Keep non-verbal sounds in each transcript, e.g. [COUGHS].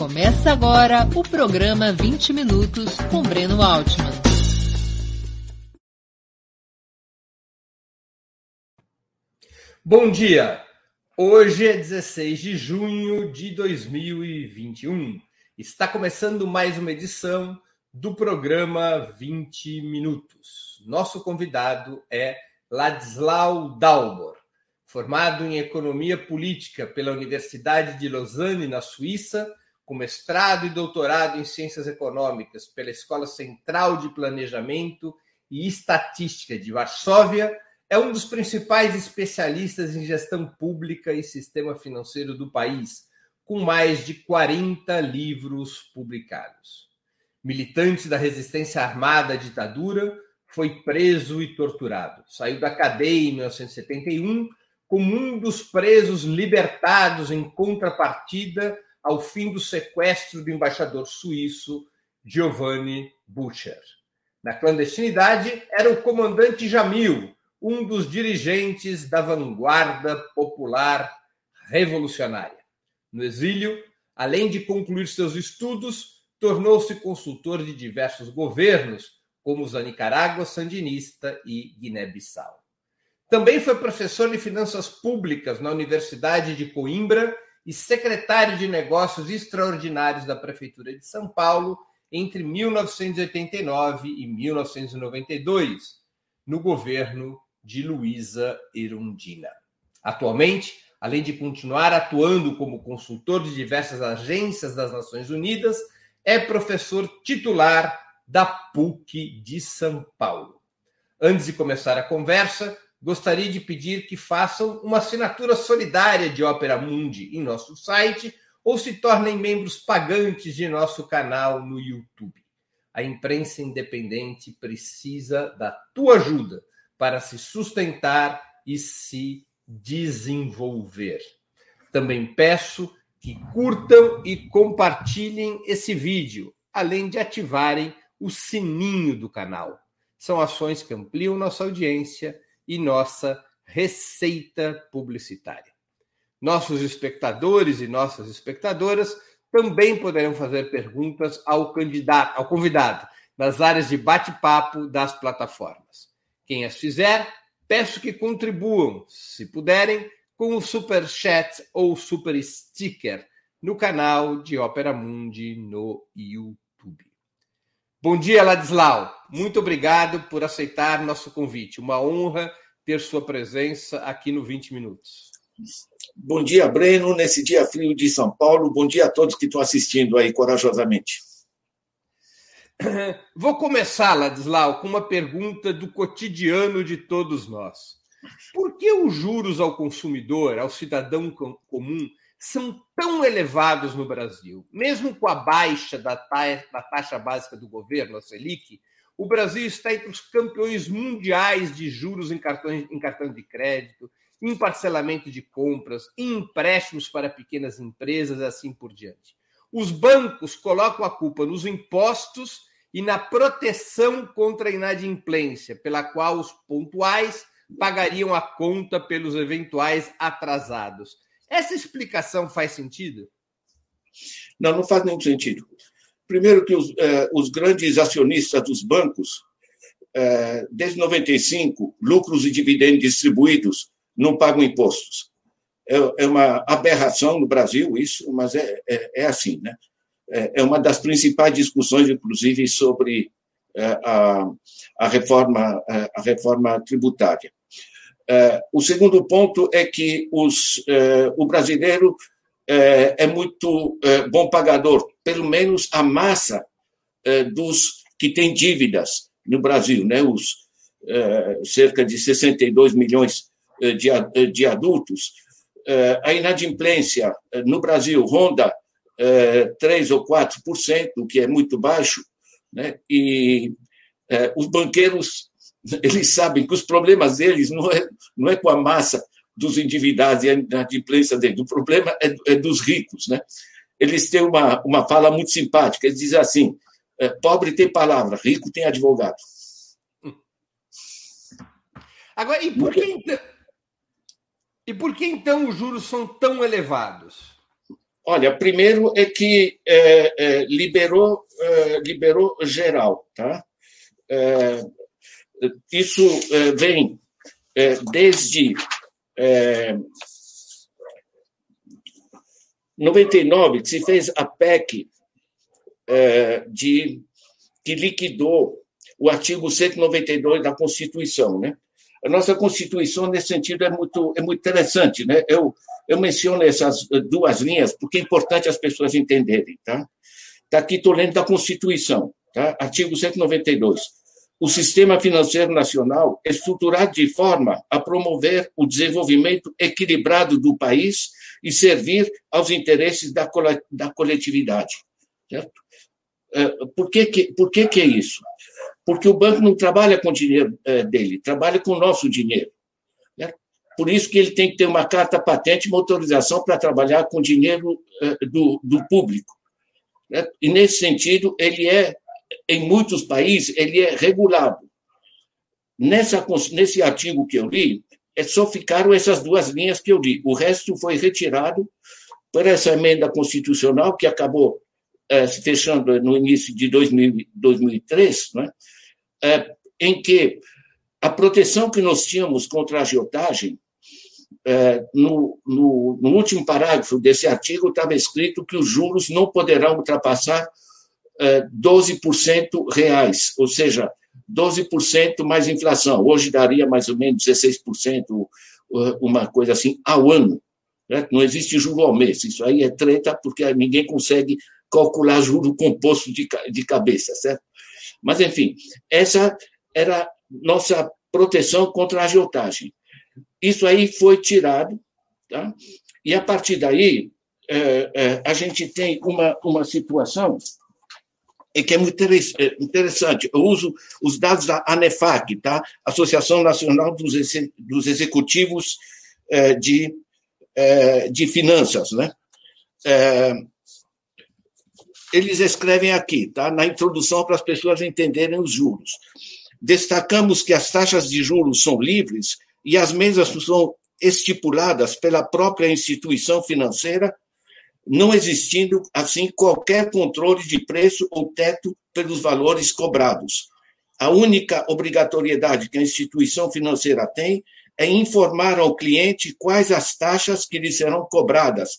Começa agora o programa 20 Minutos com Breno Altman. Bom dia! Hoje é 16 de junho de 2021. Está começando mais uma edição do programa 20 Minutos. Nosso convidado é Ladislau Dalmor, formado em Economia Política pela Universidade de Lausanne, na Suíça, com mestrado e doutorado em Ciências Econômicas pela Escola Central de Planejamento e Estatística de Varsóvia, é um dos principais especialistas em gestão pública e sistema financeiro do país, com mais de 40 livros publicados. Militante da resistência armada à ditadura, foi preso e torturado. Saiu da cadeia em 1971 como um dos presos libertados em contrapartida ao fim do sequestro do embaixador suíço Giovanni Bucher. Na clandestinidade, era o comandante Jamil, um dos dirigentes da vanguarda popular revolucionária. No exílio, além de concluir seus estudos, tornou-se consultor de diversos governos, como os da Nicarágua sandinista e Guiné-Bissau. Também foi professor de finanças públicas na Universidade de Coimbra e secretário de Negócios Extraordinários da Prefeitura de São Paulo entre 1989 e 1992, no governo de Luísa Erundina. Atualmente, além de continuar atuando como consultor de diversas agências das Nações Unidas, é professor titular da PUC de São Paulo. Antes de começar a conversa, gostaria de pedir que façam uma assinatura solidária de Opera Mundi em nosso site ou se tornem membros pagantes de nosso canal no YouTube. A imprensa independente precisa da tua ajuda para se sustentar e se desenvolver. Também peço que curtam e compartilhem esse vídeo, além de ativarem o sininho do canal. São ações que ampliam nossa audiência e nossa receita publicitária. Nossos espectadores e nossas espectadoras também poderão fazer perguntas ao candidato, ao convidado, nas áreas de bate-papo das plataformas. Quem as fizer, peço que contribuam, se puderem, com o super chat ou super sticker no canal de Ópera Mundi no YouTube. Bom dia, Ladislau. Muito obrigado por aceitar nosso convite. Uma honra ter sua presença aqui no 20 Minutos. Bom dia, Breno, nesse dia frio de São Paulo. Bom dia a todos que estão assistindo aí corajosamente. [CLEARS THROAT] Vou começar, Ladislau, com uma pergunta do cotidiano de todos nós. Por que os juros ao consumidor, ao cidadão comum, são tão elevados no Brasil? Mesmo com a baixa da taxa básica do governo, a Selic, o Brasil está entre os campeões mundiais de juros em cartão, em cartão de crédito, em parcelamento de compras, em empréstimos para pequenas empresas assim por diante. Os bancos colocam a culpa nos impostos e na proteção contra a inadimplência, pela qual os pontuais pagariam a conta pelos eventuais atrasados. Essa explicação faz sentido? Não, não faz nenhum sentido. Primeiro que os, eh, os grandes acionistas dos bancos, eh, desde 95, lucros e dividendos distribuídos não pagam impostos. É, é uma aberração no Brasil isso, mas é, é, é assim, né? É, é uma das principais discussões, inclusive, sobre a, a, reforma, a reforma tributária. O segundo ponto é que os, o brasileiro é, é muito é, bom pagador, pelo menos a massa é, dos que têm dívidas no Brasil, né? os cerca de 62 milhões de, de adultos, a inadimplência no Brasil ronda 3 ou 4%, o que é muito baixo, né? e os banqueiros eles sabem que os problemas deles não é, não é com a massa dos endividados e a inadimplência dele. O problema é, é, dos ricos. Né? Eles têm uma, uma fala muito simpática. Eles dizem assim: é, pobre tem palavra, rico tem advogado. Agora, e por que então, e por que então os juros são tão elevados? Olha, primeiro é que é, é, liberou, é, liberou geral, tá? Isso é, vem é, desde 99 que se fez a PEC de que liquidou o artigo 192 da Constituição, né? A nossa Constituição, nesse sentido, é muito, é muito interessante. Né? Eu, eu menciono essas duas linhas porque é importante as pessoas entenderem. Tá? Tá aqui, estou lendo da Constituição, tá? artigo 192. O sistema financeiro nacional é estruturado de forma a promover o desenvolvimento equilibrado do país e servir aos interesses da, da coletividade. Certo? É, por que, que, por que, que é isso? porque o banco não trabalha com o dinheiro é, dele, trabalha com o nosso dinheiro. Né? Por isso que ele tem que ter uma carta patente, uma autorização para trabalhar com dinheiro é, do, do público. Né? E, nesse sentido, ele é, em muitos países, ele é regulado. Nessa, nesse artigo que eu li, é só ficaram essas duas linhas que eu li. O resto foi retirado por essa emenda constitucional que acabou é, se fechando no início de 2000, 2003, né? é, em que a proteção que nós tínhamos contra a agiotagem, é, no, no, no, último parágrafo desse artigo estava escrito que os juros não poderão ultrapassar 12% reais, ou seja, 12% mais inflação. Hoje daria mais ou menos 16%, uma coisa assim, ao ano. Né? Não existe juro ao mês. Isso aí é treta porque ninguém consegue calcular juro composto de, de cabeça, certo? Mas, enfim, essa era nossa proteção contra a agiotagem. Isso aí foi tirado, tá? e a partir daí é, é, a gente tem uma, uma situação que é muito é, interessante. Eu uso os dados da ANEFAC, tá? Associação Nacional dos, dos Executivos é, de, é, de Finanças. Né? É, eles escrevem aqui, tá? na introdução, para as pessoas entenderem os juros. Destacamos que as taxas de juros são livres e as mesmas são estipuladas pela própria instituição financeira, não existindo, assim, qualquer controle de preço ou teto pelos valores cobrados. A única obrigatoriedade que a instituição financeira tem é informar ao cliente quais as taxas que lhe serão cobradas,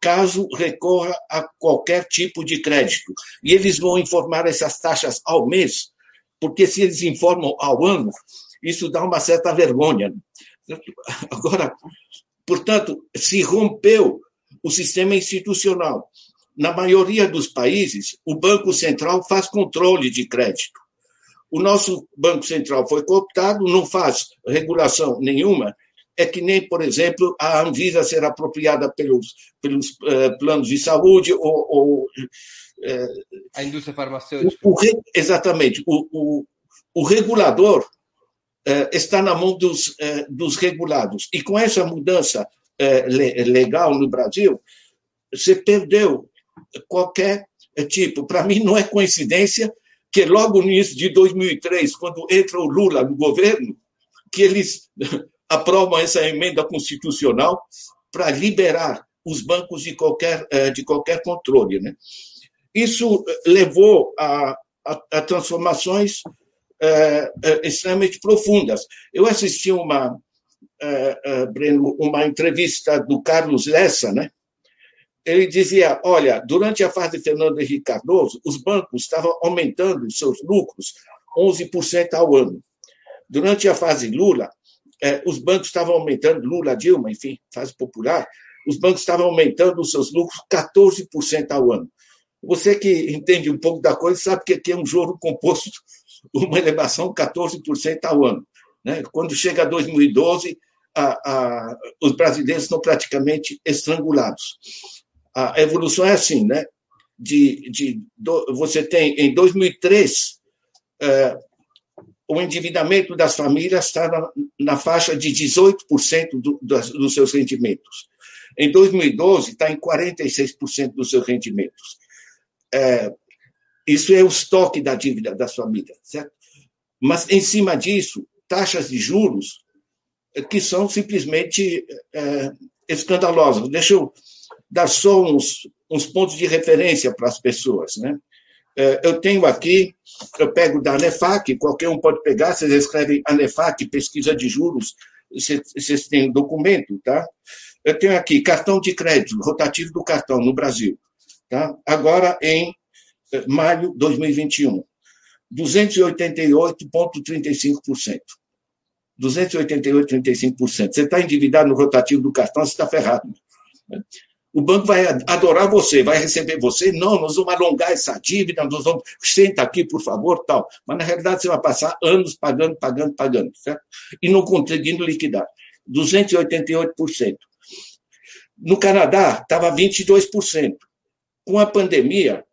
caso recorra a qualquer tipo de crédito. E eles vão informar essas taxas ao mês, porque se eles informam ao ano, isso dá uma certa vergonha. Agora, portanto, se rompeu o sistema institucional. Na maioria dos países, o Banco Central faz controle de crédito. O nosso Banco Central foi cooptado, não faz regulação nenhuma, é que nem, por exemplo, a Anvisa ser apropriada pelos, pelos uh, planos de saúde ou. ou uh, a indústria farmacêutica. O, o, exatamente. O, o, regulador uh, está na mão dos, dos regulados. E com essa mudança le, legal no Brasil, você perdeu qualquer tipo. Para mim, não é coincidência que logo no início de 2003, quando entra o Lula no governo, que eles [LAUGHS] aprovam essa emenda constitucional para liberar os bancos de qualquer, eh, de qualquer controle. Né? Isso levou a, a, a transformações é, extremamente profundas. Eu assisti uma, é, Breno, uma entrevista do Carlos Lessa, né? ele dizia: olha, durante a fase de Fernando Henrique Cardoso, os bancos estavam aumentando seus lucros 11% ao ano. Durante a fase Lula, é, os bancos estavam aumentando, Lula, Dilma, enfim, fase popular, os bancos estavam aumentando os seus lucros 14% ao ano. Você que entende um pouco da coisa sabe que aqui é um juro composto, [LAUGHS] uma elevação 14% ao ano. Né? Quando chega a 2012, a, a, os brasileiros estão praticamente estrangulados. A evolução é assim, né? De, de, do, você tem, em 2003, é, o endividamento das famílias está na, faixa de 18% do, dos seus rendimentos. Em 2012, está em 46% dos seus rendimentos. É, isso é o estoque da dívida das famílias, certo? Mas, em cima disso, taxas de juros que são simplesmente é, escandalosas. Deixa eu dar só uns, uns pontos de referência para as pessoas. Né? É, eu tenho aqui, eu pego da ANEFAC, qualquer um pode pegar, vocês escrevem ANEFAC, pesquisa de juros, vocês têm documento, tá? Eu tenho aqui cartão de crédito, rotativo do cartão no Brasil, tá? Agora em eh, maio de 2021, 288,35%. 288,35%. Você está endividado no rotativo do cartão, você está ferrado. O banco vai adorar você, vai receber você. Não, nós vamos alongar essa dívida, nós vamos. Senta aqui, por favor, tal. Mas, na realidade, você vai passar anos pagando, pagando, pagando, certo? E não conseguindo liquidar. 288%. No Canadá, estava 22%. Com a pandemia,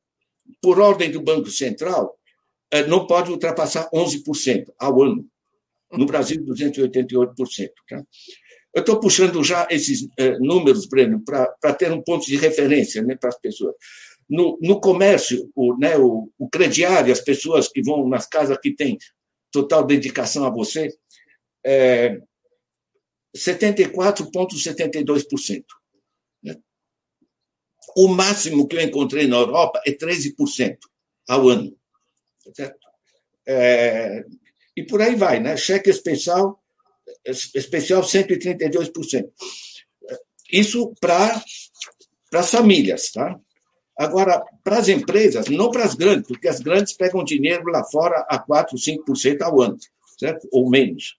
por ordem do Banco Central, eh, não pode ultrapassar 11% ao ano. No Brasil, 288%. Tá? Eu estou puxando já esses eh, números, Breno, para ter um ponto de referência né, para as pessoas. No, no comércio, o, né, o, o crediário, as pessoas que vão nas casas que têm total dedicação a você, é 74,72%. Né? O máximo que eu encontrei na Europa é 13% ao ano. Certo? É, e por aí vai, né? Cheque especial especial 132%. Isso para as famílias, tá? Agora, para as empresas, não para as grandes, porque as grandes pegam dinheiro lá fora a 4, 5% ao ano, certo? Ou menos.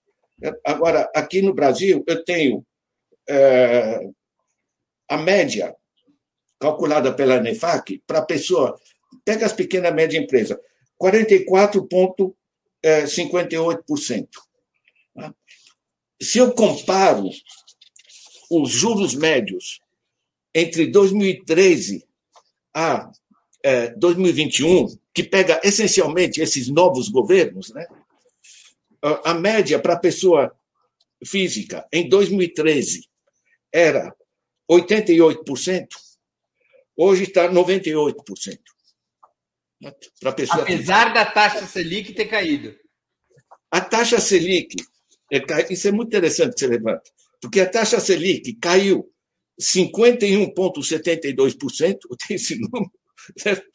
Agora, aqui no Brasil, eu tenho é, a média calculada pela NEFAC para a pessoa, pega as pequenas e médias empresas, 44,58% se eu comparo os juros médios entre 2013 a é, 2021, que pega essencialmente esses novos governos, né? a média para a pessoa física em 2013 era 88%, hoje está 98%. Para pessoa Apesar da taxa Selic ter caído. A taxa Selic é, isso é muito interessante que você levanta, porque a taxa Selic caiu 51,72%, [LAUGHS] tem esse número, certo?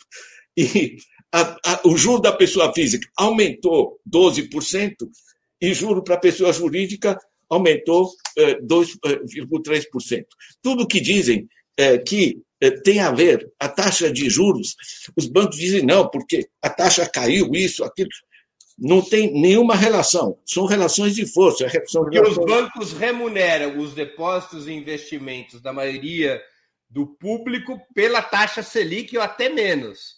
e a, a, o juro da pessoa física aumentou 12%, e juro para a pessoa jurídica aumentou é, 2,3%. É, Tudo que dizem é, que tem a ver a taxa de juros, os bancos dizem não, porque a taxa caiu, isso, aquilo não tem nenhuma relação. São relações de força. São relações... os bancos remuneram os depósitos e investimentos da maioria do público pela taxa Selic ou até menos,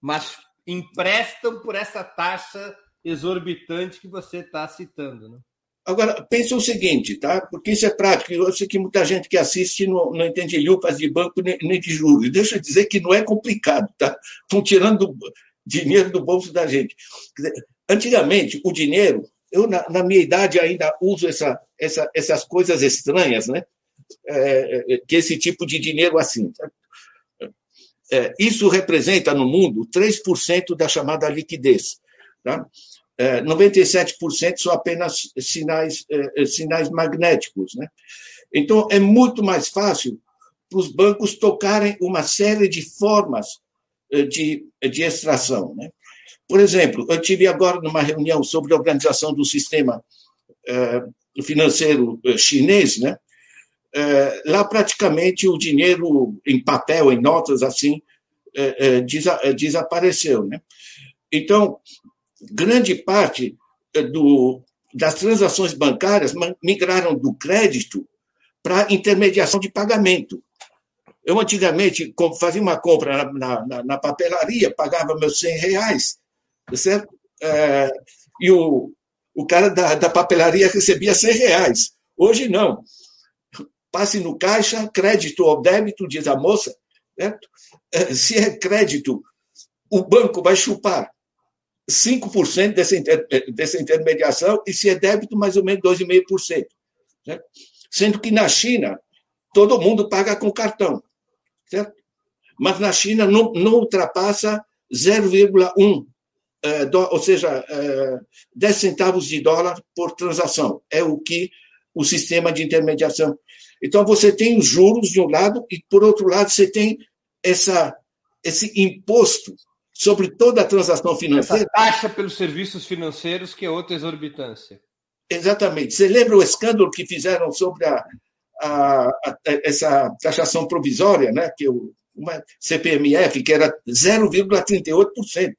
mas emprestam por essa taxa exorbitante que você está citando. Né? Agora, pensa o seguinte, tá? porque isso é prático. Eu sei que muita gente que assiste não, não entende lufas de banco nem, nem de juros. Deixa eu dizer que não é complicado. Tá? Estão tirando dinheiro do bolso da gente. Antigamente, o dinheiro, eu na, na minha idade ainda uso essa, essa, essas coisas estranhas, né? É, é, que esse tipo de dinheiro assim. É, isso representa no mundo 3% da chamada liquidez. Tá? É, 97% são apenas sinais, é, é, sinais magnéticos. Né? Então, é muito mais fácil para os bancos tocarem uma série de formas é, de, de extração. Né? Por exemplo, eu tive agora numa reunião sobre a organização do sistema financeiro chinês, né? Lá praticamente o dinheiro em papel, em notas assim, desapareceu, né? Então, grande parte do, das transações bancárias migraram do crédito para intermediação de pagamento. Eu, antigamente, fazia uma compra na, na, na papelaria, pagava meus 100 reais, certo? É, e o, o cara da, da papelaria recebia 100 reais. Hoje não. Passe no caixa, crédito ou débito, diz a moça. Certo? É, se é crédito, o banco vai chupar 5% dessa, inter, dessa intermediação, e se é débito, mais ou menos 2,5%. Certo? Sendo que na China, todo mundo paga com cartão. Certo? Mas na China não, não ultrapassa 0,1 é, ou seja, 10 é, centavos de dólar por transação. É o que o sistema de intermediação. Então, você tem os juros de um lado e, por outro lado, você tem essa, esse imposto sobre toda a transação financeira. Essa taxa pelos serviços financeiros, que é outra exorbitância. Exatamente. Você lembra o escândalo que fizeram sobre a, a, a essa taxação provisória, né? que o, uma CPMF, que era 0,38%.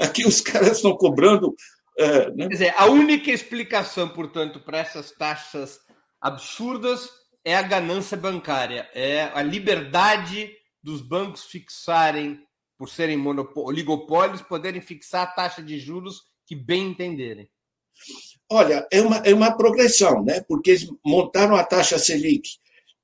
Aqui os caras estão cobrando. Uh, né? Quer dizer, a única explicação, portanto, para essas taxas absurdas é a ganância bancária, é a liberdade dos bancos fixarem, por serem oligopólios, poderem fixar a taxa de juros que bem entenderem. Olha, é uma, é uma progressão, né? porque eles montaram a taxa Selic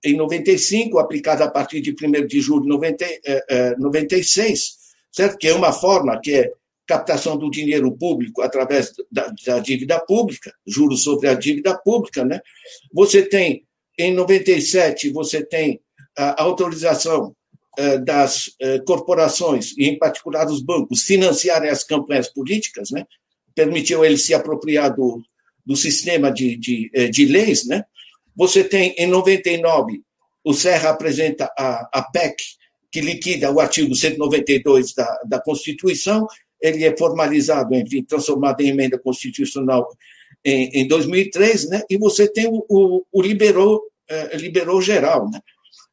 em 95, aplicada a partir de 1 de julho de 90, eh, 96, eh, certo? que é uma forma que é captação do dinheiro público através da, da, dívida pública, juros sobre a dívida pública. Né? Você tem, em 97, você tem a autorização eh, das eh, corporações, e em particular dos bancos, financiarem as campanhas políticas, né? permitiu ele se apropriar do, do sistema de, de, eh, de leis. Né? Você tem, em 99, o Serra apresenta a, a PEC, que liquida o artigo 192 da, da Constituição, ele é formalizado, enfim, transformado em emenda constitucional em, em 2003, né? e você tem o, o, o liberou, eh, liberou geral. Né?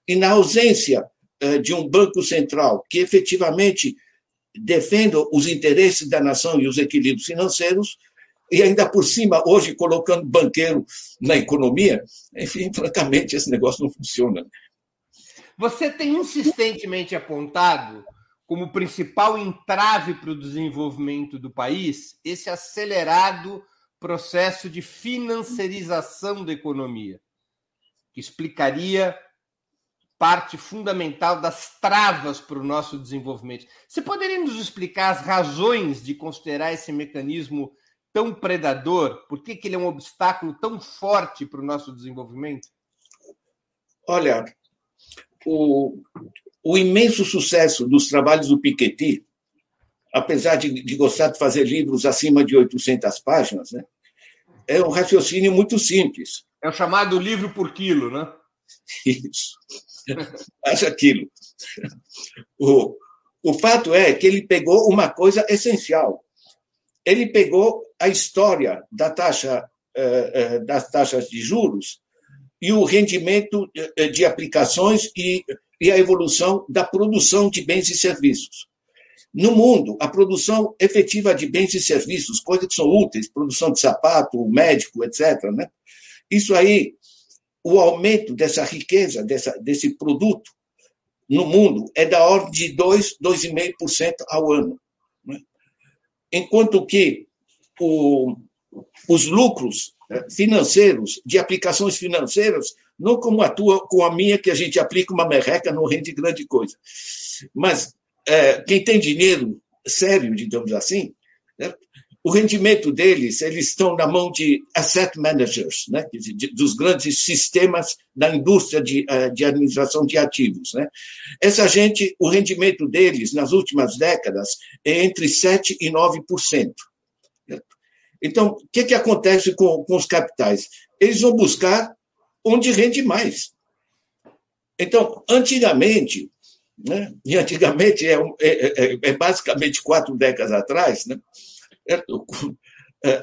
E na ausência eh, de um Banco Central que efetivamente defenda os interesses da nação e os equilíbrios financeiros, e ainda por cima, hoje, colocando banqueiro na economia, enfim, [LAUGHS] francamente, esse negócio não funciona. Você tem insistentemente apontado como principal entrave para o desenvolvimento do país esse acelerado processo de financiarização da economia, que explicaria parte fundamental das travas para o nosso desenvolvimento. Você poderia nos explicar as razões de considerar esse mecanismo tão predador? Por que, que ele é um obstáculo tão forte para o nosso desenvolvimento? Olha, o, o imenso sucesso dos trabalhos do Piketty, apesar de, de, gostar de fazer livros acima de 800 páginas, né, é um raciocínio muito simples. É o chamado livro por quilo, né? [LAUGHS] Isso. [LAUGHS] Acha aquilo. O, o fato é que ele pegou uma coisa essencial. Ele pegou a história da taxa, eh, eh, das taxas de juros e o rendimento eh, de aplicações e, e a evolução da produção de bens e serviços. No mundo, a produção efetiva de bens e serviços, coisas que são úteis, produção de sapato, médico, etc., né? isso aí, o aumento dessa riqueza, dessa, desse produto no mundo é da ordem de 2, 2,5% ao ano. Né? Enquanto que o, os lucros eh, financeiros, de aplicações financeiras, não como com a minha, que a gente aplica uma merreca, não rende grande coisa. Mas é, quem tem dinheiro sério, digamos assim, né, o rendimento deles, eles estão na mão de asset managers, né, de, dos grandes sistemas da indústria de, eh, de administração de ativos. Né. Essa gente, o rendimento deles, nas últimas décadas, é entre 7% e 9%. Então, o que, que acontece com, com os capitais? Eles vão buscar onde rende mais. Então, antigamente, né, e antigamente é, é, é, é basicamente quatro décadas atrás, né,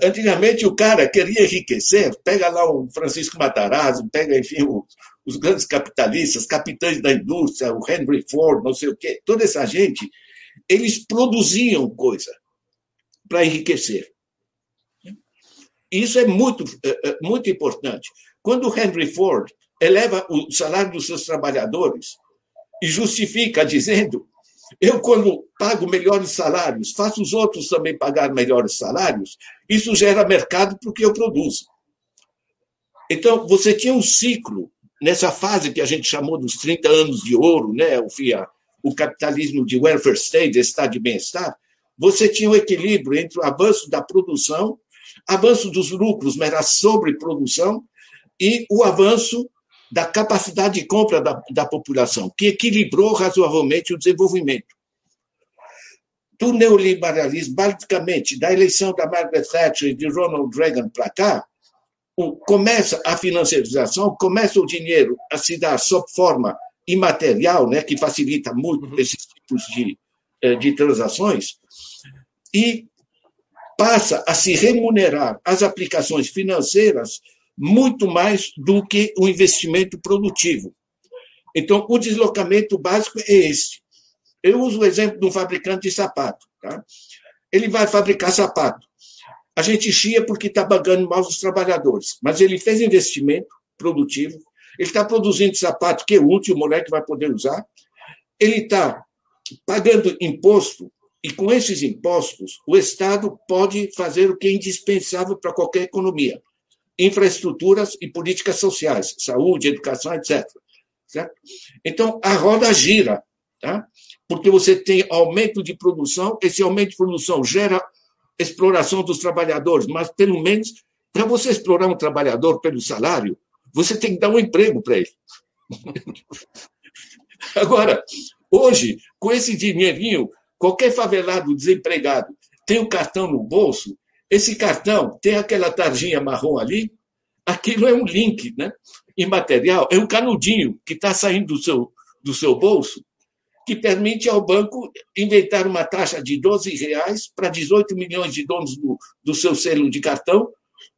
antigamente o cara queria enriquecer, pega lá o Francisco Matarazzo, pega, enfim, o, os grandes capitalistas, capitães da indústria, o Henry Ford, não sei o quê, toda essa gente, eles produziam coisa para enriquecer. Isso é muito, é, é, muito importante. Quando Henry Ford eleva o salário dos seus trabalhadores e justifica dizendo: eu, quando pago melhores salários, faço os outros também pagar melhores salários, isso gera mercado para o que eu produzo. Então, você tinha um ciclo nessa fase que a gente chamou dos 30 anos de ouro, né, o, FIA, o capitalismo de welfare state, estado de bem-estar, você tinha um equilíbrio entre o avanço da produção avanço dos lucros, mera sobreprodução, e o avanço da capacidade de compra da, da população, que equilibrou razoavelmente o desenvolvimento. Do neoliberalismo, basicamente, da eleição da Margaret Thatcher e de Ronald Reagan para cá, começa a financiarização, começa o dinheiro a se dar sob forma imaterial, né, que facilita muito uhum. esses tipos de, eh, de transações, e passa a se remunerar as aplicações financeiras muito mais do que o investimento produtivo. Então, o deslocamento básico é esse. Eu uso o exemplo de um fabricante de sapato. Tá? Ele vai fabricar sapato. A gente chia porque está pagando mal os trabalhadores, mas ele fez investimento produtivo, ele está produzindo sapato que é útil, o moleque vai poder usar, ele está pagando imposto, e com esses impostos, o Estado pode fazer o que é indispensável para qualquer economia: infraestruturas e políticas sociais, saúde, educação, etc. Certo? Então, a roda gira, tá? porque você tem aumento de produção, esse aumento de produção gera exploração dos trabalhadores, mas pelo menos para você explorar um trabalhador pelo salário, você tem que dar um emprego para ele. [LAUGHS] Agora, hoje, com esse dinheirinho, qualquer favelado desempregado tem um cartão no bolso, esse cartão tem aquela tarjinha marrom ali, aquilo é um link né? imaterial, é um canudinho que está saindo do seu, do seu bolso que permite ao banco inventar uma taxa de 12 reais para 18 milhões de donos do, do seu selo de cartão,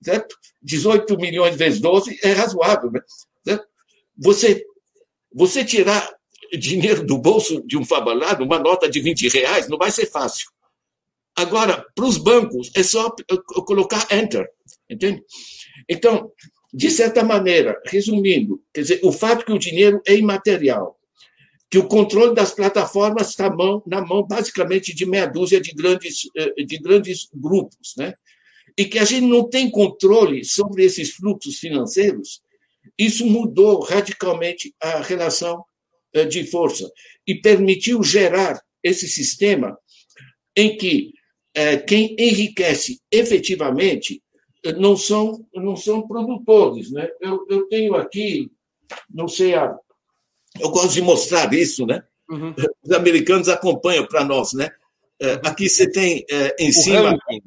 certo? 18 milhões vezes 12 é razoável, né? Você, você tirar dinheiro do bolso de um fabalado, uma nota de 20 reais, não vai ser fácil. Agora, para os bancos, é só colocar enter, entende? Então, de certa maneira, resumindo, quer dizer, o fato que o dinheiro é imaterial, que o controle das plataformas está na mão, basicamente, de meia dúzia de grandes, eh, de grandes grupos, né? e que a gente não tem controle sobre esses fluxos financeiros, isso mudou radicalmente a relação eh, de força e permitiu gerar esse sistema em que eh, quem enriquece efetivamente não são, não são produtores. Né? Eu, eu tenho aqui, não sei a, eu gosto de mostrar isso, né? Uhum. [LAUGHS] Os americanos acompanham para nós, né? É, aqui você tem é, em o cima ranking.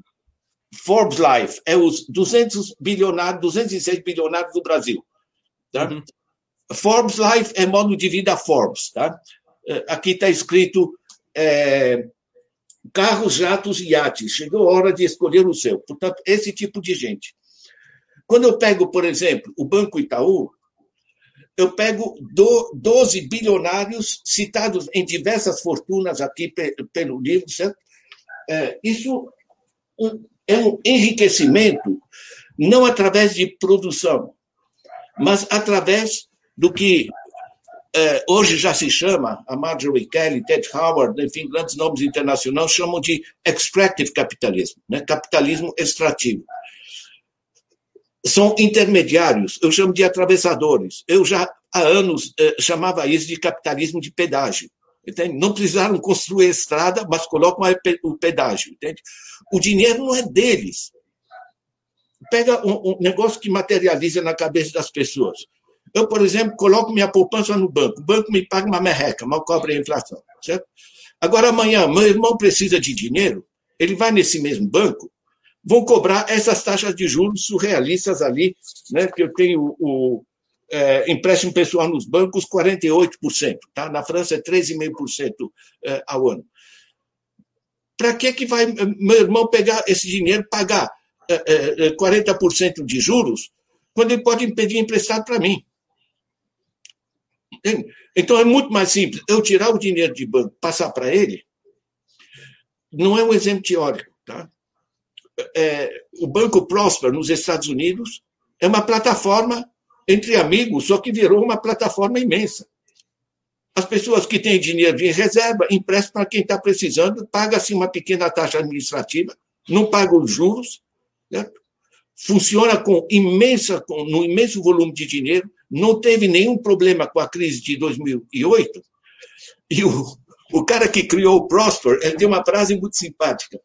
Forbes Life, é os 200 bilionários, 206 bilionários do Brasil. Tá? Uhum. Forbes Life é modo de vida Forbes. Tá? É, aqui está escrito é, carros, jatos e iates. Chegou a hora de escolher o seu. Portanto, esse tipo de gente. Quando eu pego, por exemplo, o Banco Itaú, eu pego 12 bilionários citados em diversas fortunas aqui pelo livro, certo? É, isso é um enriquecimento não através de produção, mas através do que hoje já se chama, a Marjorie Kelly, Ted Howard, enfim, grandes nomes internacionais chamam de extractive capitalismo, né? capitalismo extrativo são intermediários, eu chamo de atravessadores. Eu já há anos eh, chamava isso de capitalismo de pedágio. Entende? Não precisaram construir estrada, mas colocam o pedágio. Entende? O dinheiro não é deles. Pega um, um negócio que materializa na cabeça das pessoas. Eu, por exemplo, coloco minha poupança no banco. O banco me paga uma merreca, mal cobra a inflação. Certo? Agora, amanhã, meu irmão precisa de dinheiro, ele vai nesse mesmo banco, vão cobrar essas taxas de juros surrealistas ali, né, que eu tenho o é, empréstimo pessoal nos bancos, 48%, tá? na França é 13,5% é, ao ano. Para que, que vai meu irmão pegar esse dinheiro, pagar é, é, 40% de juros, quando ele pode pedir emprestado para mim? Entende? Então é muito mais simples. Eu tirar o dinheiro de banco, passar para ele, não é um exemplo teórico. Tá? é, o Banco Prosper nos Estados Unidos é uma plataforma entre amigos, só que virou uma plataforma imensa. As pessoas que têm dinheiro em reserva emprestam para quem está precisando, paga-se uma pequena taxa administrativa, não paga os juros, certo? funciona com imensa, com, no imenso volume de dinheiro, não teve nenhum problema com a crise de 2008. E o, o cara que criou o Prosper, ele tem uma frase muito simpática.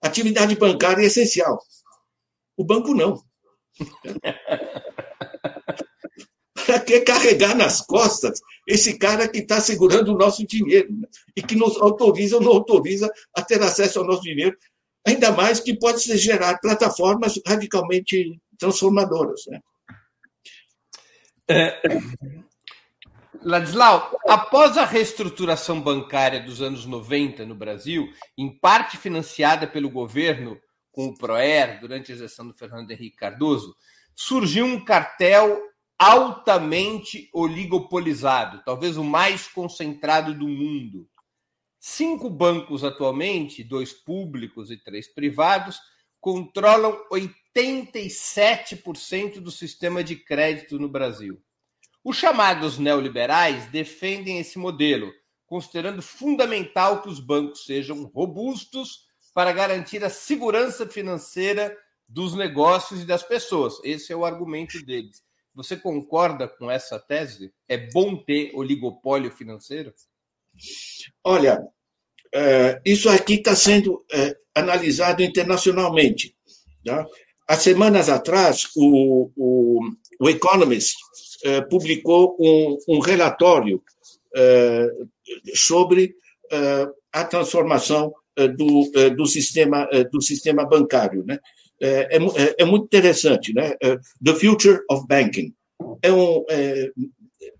Atividade bancária é essencial. O banco não. [LAUGHS] Para que carregar nas costas esse cara que está segurando o nosso dinheiro né? e que nos autoriza ou não autoriza a ter acesso ao nosso dinheiro? Ainda mais que pode gerar plataformas radicalmente transformadoras. Né? Ladislau, após a reestruturação bancária dos anos 90 no Brasil, em parte financiada pelo governo com o PROER durante a gestão do Fernando Henrique Cardoso, surgiu um cartel altamente oligopolizado, talvez o mais concentrado do mundo. Cinco bancos atualmente, dois públicos e três privados, controlam 87% do sistema de crédito no Brasil. Os chamados neoliberais defendem esse modelo, considerando fundamental que os bancos sejam robustos para garantir a segurança financeira dos negócios e das pessoas. Esse é o argumento deles. Você concorda com essa tese? É bom ter oligopólio financeiro? Olha, é, isso aqui está sendo é, analisado internacionalmente. Tá? Há semanas atrás, o, o, o Economist é, publicou um, um relatório sobre a transformação do, do, sistema, do sistema bancário. Né? É, é, é, muito interessante. Né? The Future of Banking. É um, é,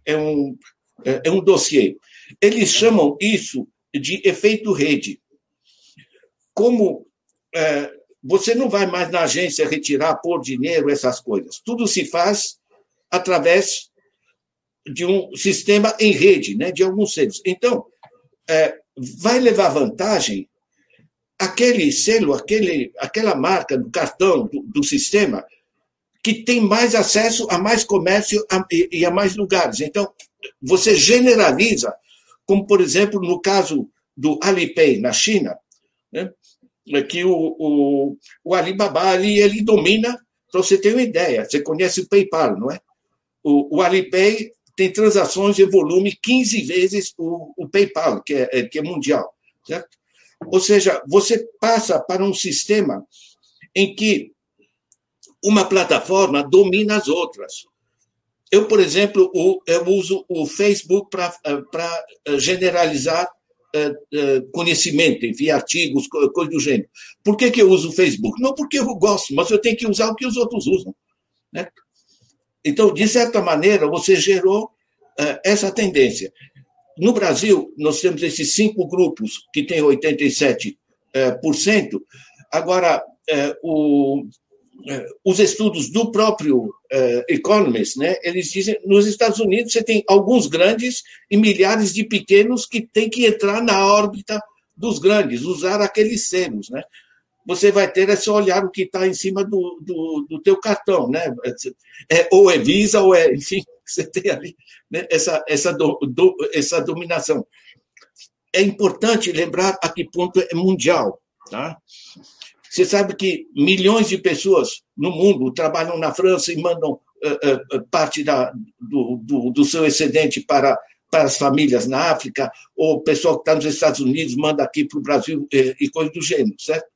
é um, é um dossiê. Eles chamam isso de efeito rede. Como você não vai mais na agência retirar, pôr dinheiro, essas coisas. Tudo se faz através de um sistema em rede, né, de alguns selos. Então, é, vai levar vantagem aquele selo, aquele, aquela marca do cartão do, do sistema que tem mais acesso a mais comércio a, e, e a mais lugares. Então, você generaliza como, por exemplo, no caso do Alipay na China, né, que o, o, o Alibaba ali, ele domina, para você ter uma ideia, você conhece o PayPal, não é? O, o Alipay tem transações em volume 15 vezes o, o PayPal, que é, é, que é mundial, certo? Ou seja, você passa para um sistema em que uma plataforma domina as outras. Eu, por exemplo, eu uso o Facebook para generalizar conhecimento, enfim, artigos, coisas do gênero. Por que, que eu uso o Facebook? Não porque eu gosto, mas eu tenho que usar o que os outros usam. Né? Então, de certa maneira, você gerou essa tendência. No Brasil, nós temos esses cinco grupos que têm 87%. Agora, o, os estudos do próprio uh, Economist, né, eles dizem nos Estados Unidos você tem alguns grandes e milhares de pequenos que têm que entrar na órbita dos grandes, usar aqueles selos, né? Você vai ter é só olhar o que está em cima do, do, do, teu cartão, né? É, ou é Visa ou é, enfim, [LAUGHS] você tem ali né, essa, essa, do, do, essa dominação. É importante lembrar a que ponto é mundial, tá? Você sabe que milhões de pessoas no mundo trabalham na França e mandam uh, uh, parte da, do, do, do, seu excedente para, para as famílias na África, ou o pessoal que está nos Estados Unidos manda aqui para o Brasil uh, e coisas do gênero, certo?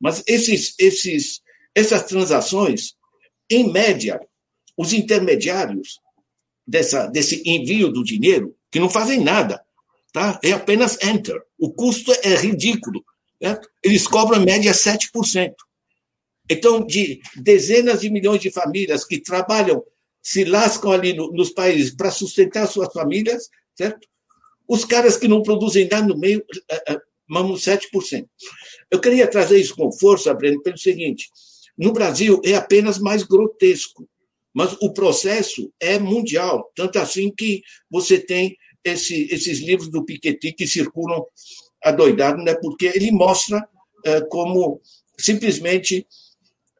Mas esses, esses, essas transações, em média, os intermediários dessa, desse envio do dinheiro, que não fazem nada, tá? é apenas enter. O custo é ridículo eles cobram em média 7%. Então, de dezenas de milhões de famílias que trabalham, se lascam ali no, nos países para sustentar suas famílias, certo? Os caras que não produzem nada no meio, é, é, mamam 7%. Eu queria trazer isso com força, Breno, pelo seguinte: no Brasil é apenas mais grotesco, mas o processo é mundial, tanto assim que você tem esse, esses livros do Piketty que circulam adoidado, né? porque ele mostra é, como simplesmente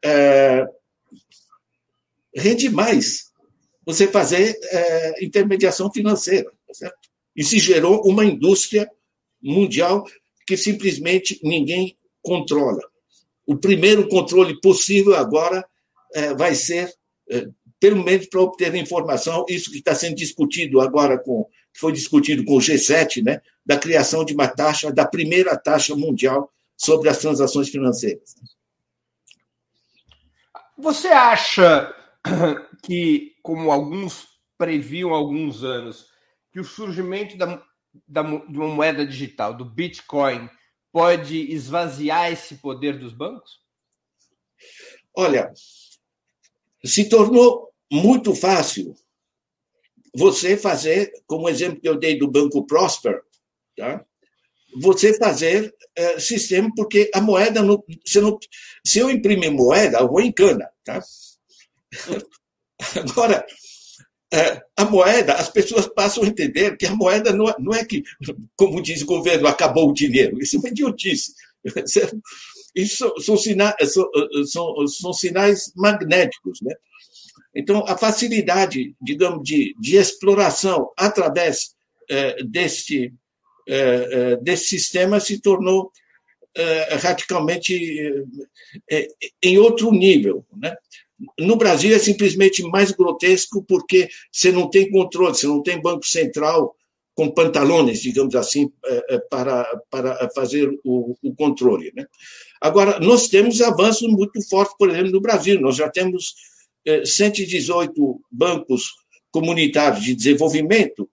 é, rende mais você fazer é, intermediação financeira. Tá certo? E se gerou uma indústria mundial que simplesmente ninguém controla. O primeiro controle possível agora vai ser, pelo menos para obter informação, isso que está sendo discutido agora com, foi discutido com o G7, né, da criação de uma taxa, da primeira taxa mundial sobre as transações financeiras. Você acha [COUGHS] que, como alguns previam há alguns anos, que o surgimento da, da, de uma moeda digital, do Bitcoin, pode esvaziar esse poder dos bancos? Olha, se tornou muito fácil você fazer, como o exemplo que eu dei do Banco Prosper, tá? você fazer é, sistema, porque a moeda, não, você não, se eu imprimir moeda, eu vou em cana. Tá? [LAUGHS] Agora, é, a moeda, as pessoas passam a entender que a moeda não, não é que, como diz o governo, acabou o dinheiro. Isso é uma idiotice. [LAUGHS] Isso são, sinais, são, são, são sinais magnéticos. Né? Então, a facilidade, digamos, de, de exploração através é, deste, é, desse sistema se tornou é, radicalmente é, em outro nível. Né? No Brasil é simplesmente mais grotesco porque você não tem controle, você não tem banco central com pantalones, digamos assim, para, para fazer o, o controle. Né? Agora, nós temos avanços muito fortes, por exemplo, no Brasil. Nós já temos 118 eh, bancos comunitários de desenvolvimento,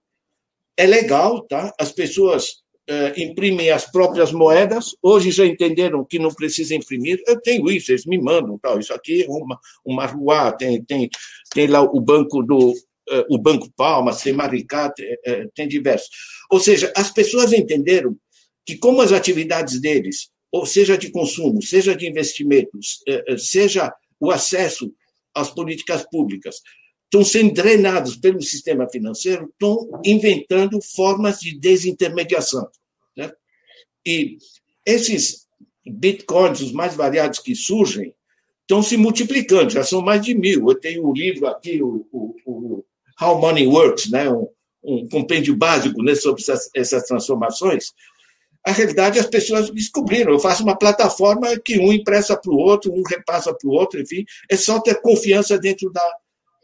é legal, tá? As pessoas uh, imprimem as próprias moedas. Hoje já entenderam que não precisa imprimir. Eu tenho isso, eles me mandam, tal. Isso aqui é uma, uma rua, tem, tem, tem lá o banco do uh, o Banco Palmas, tem Maricá, tem, uh, tem diversos. Ou seja, as pessoas entenderam que como as atividades deles, ou seja de consumo, seja de investimentos, seja o acesso as políticas públicas. Estão sendo drenados pelo sistema financeiro, estão inventando formas de desintermediação. Né? E esses bitcoins, os mais variados que surgem, estão se multiplicando, já são mais de mil. Eu tenho o um livro aqui, o, o, o, How Money Works, né? um, um compêndio básico né, sobre essas, essas transformações a realidade as pessoas descobriram. Eu faço uma plataforma que um empresta para o outro, um repassa para o outro, enfim, é só ter confiança dentro da.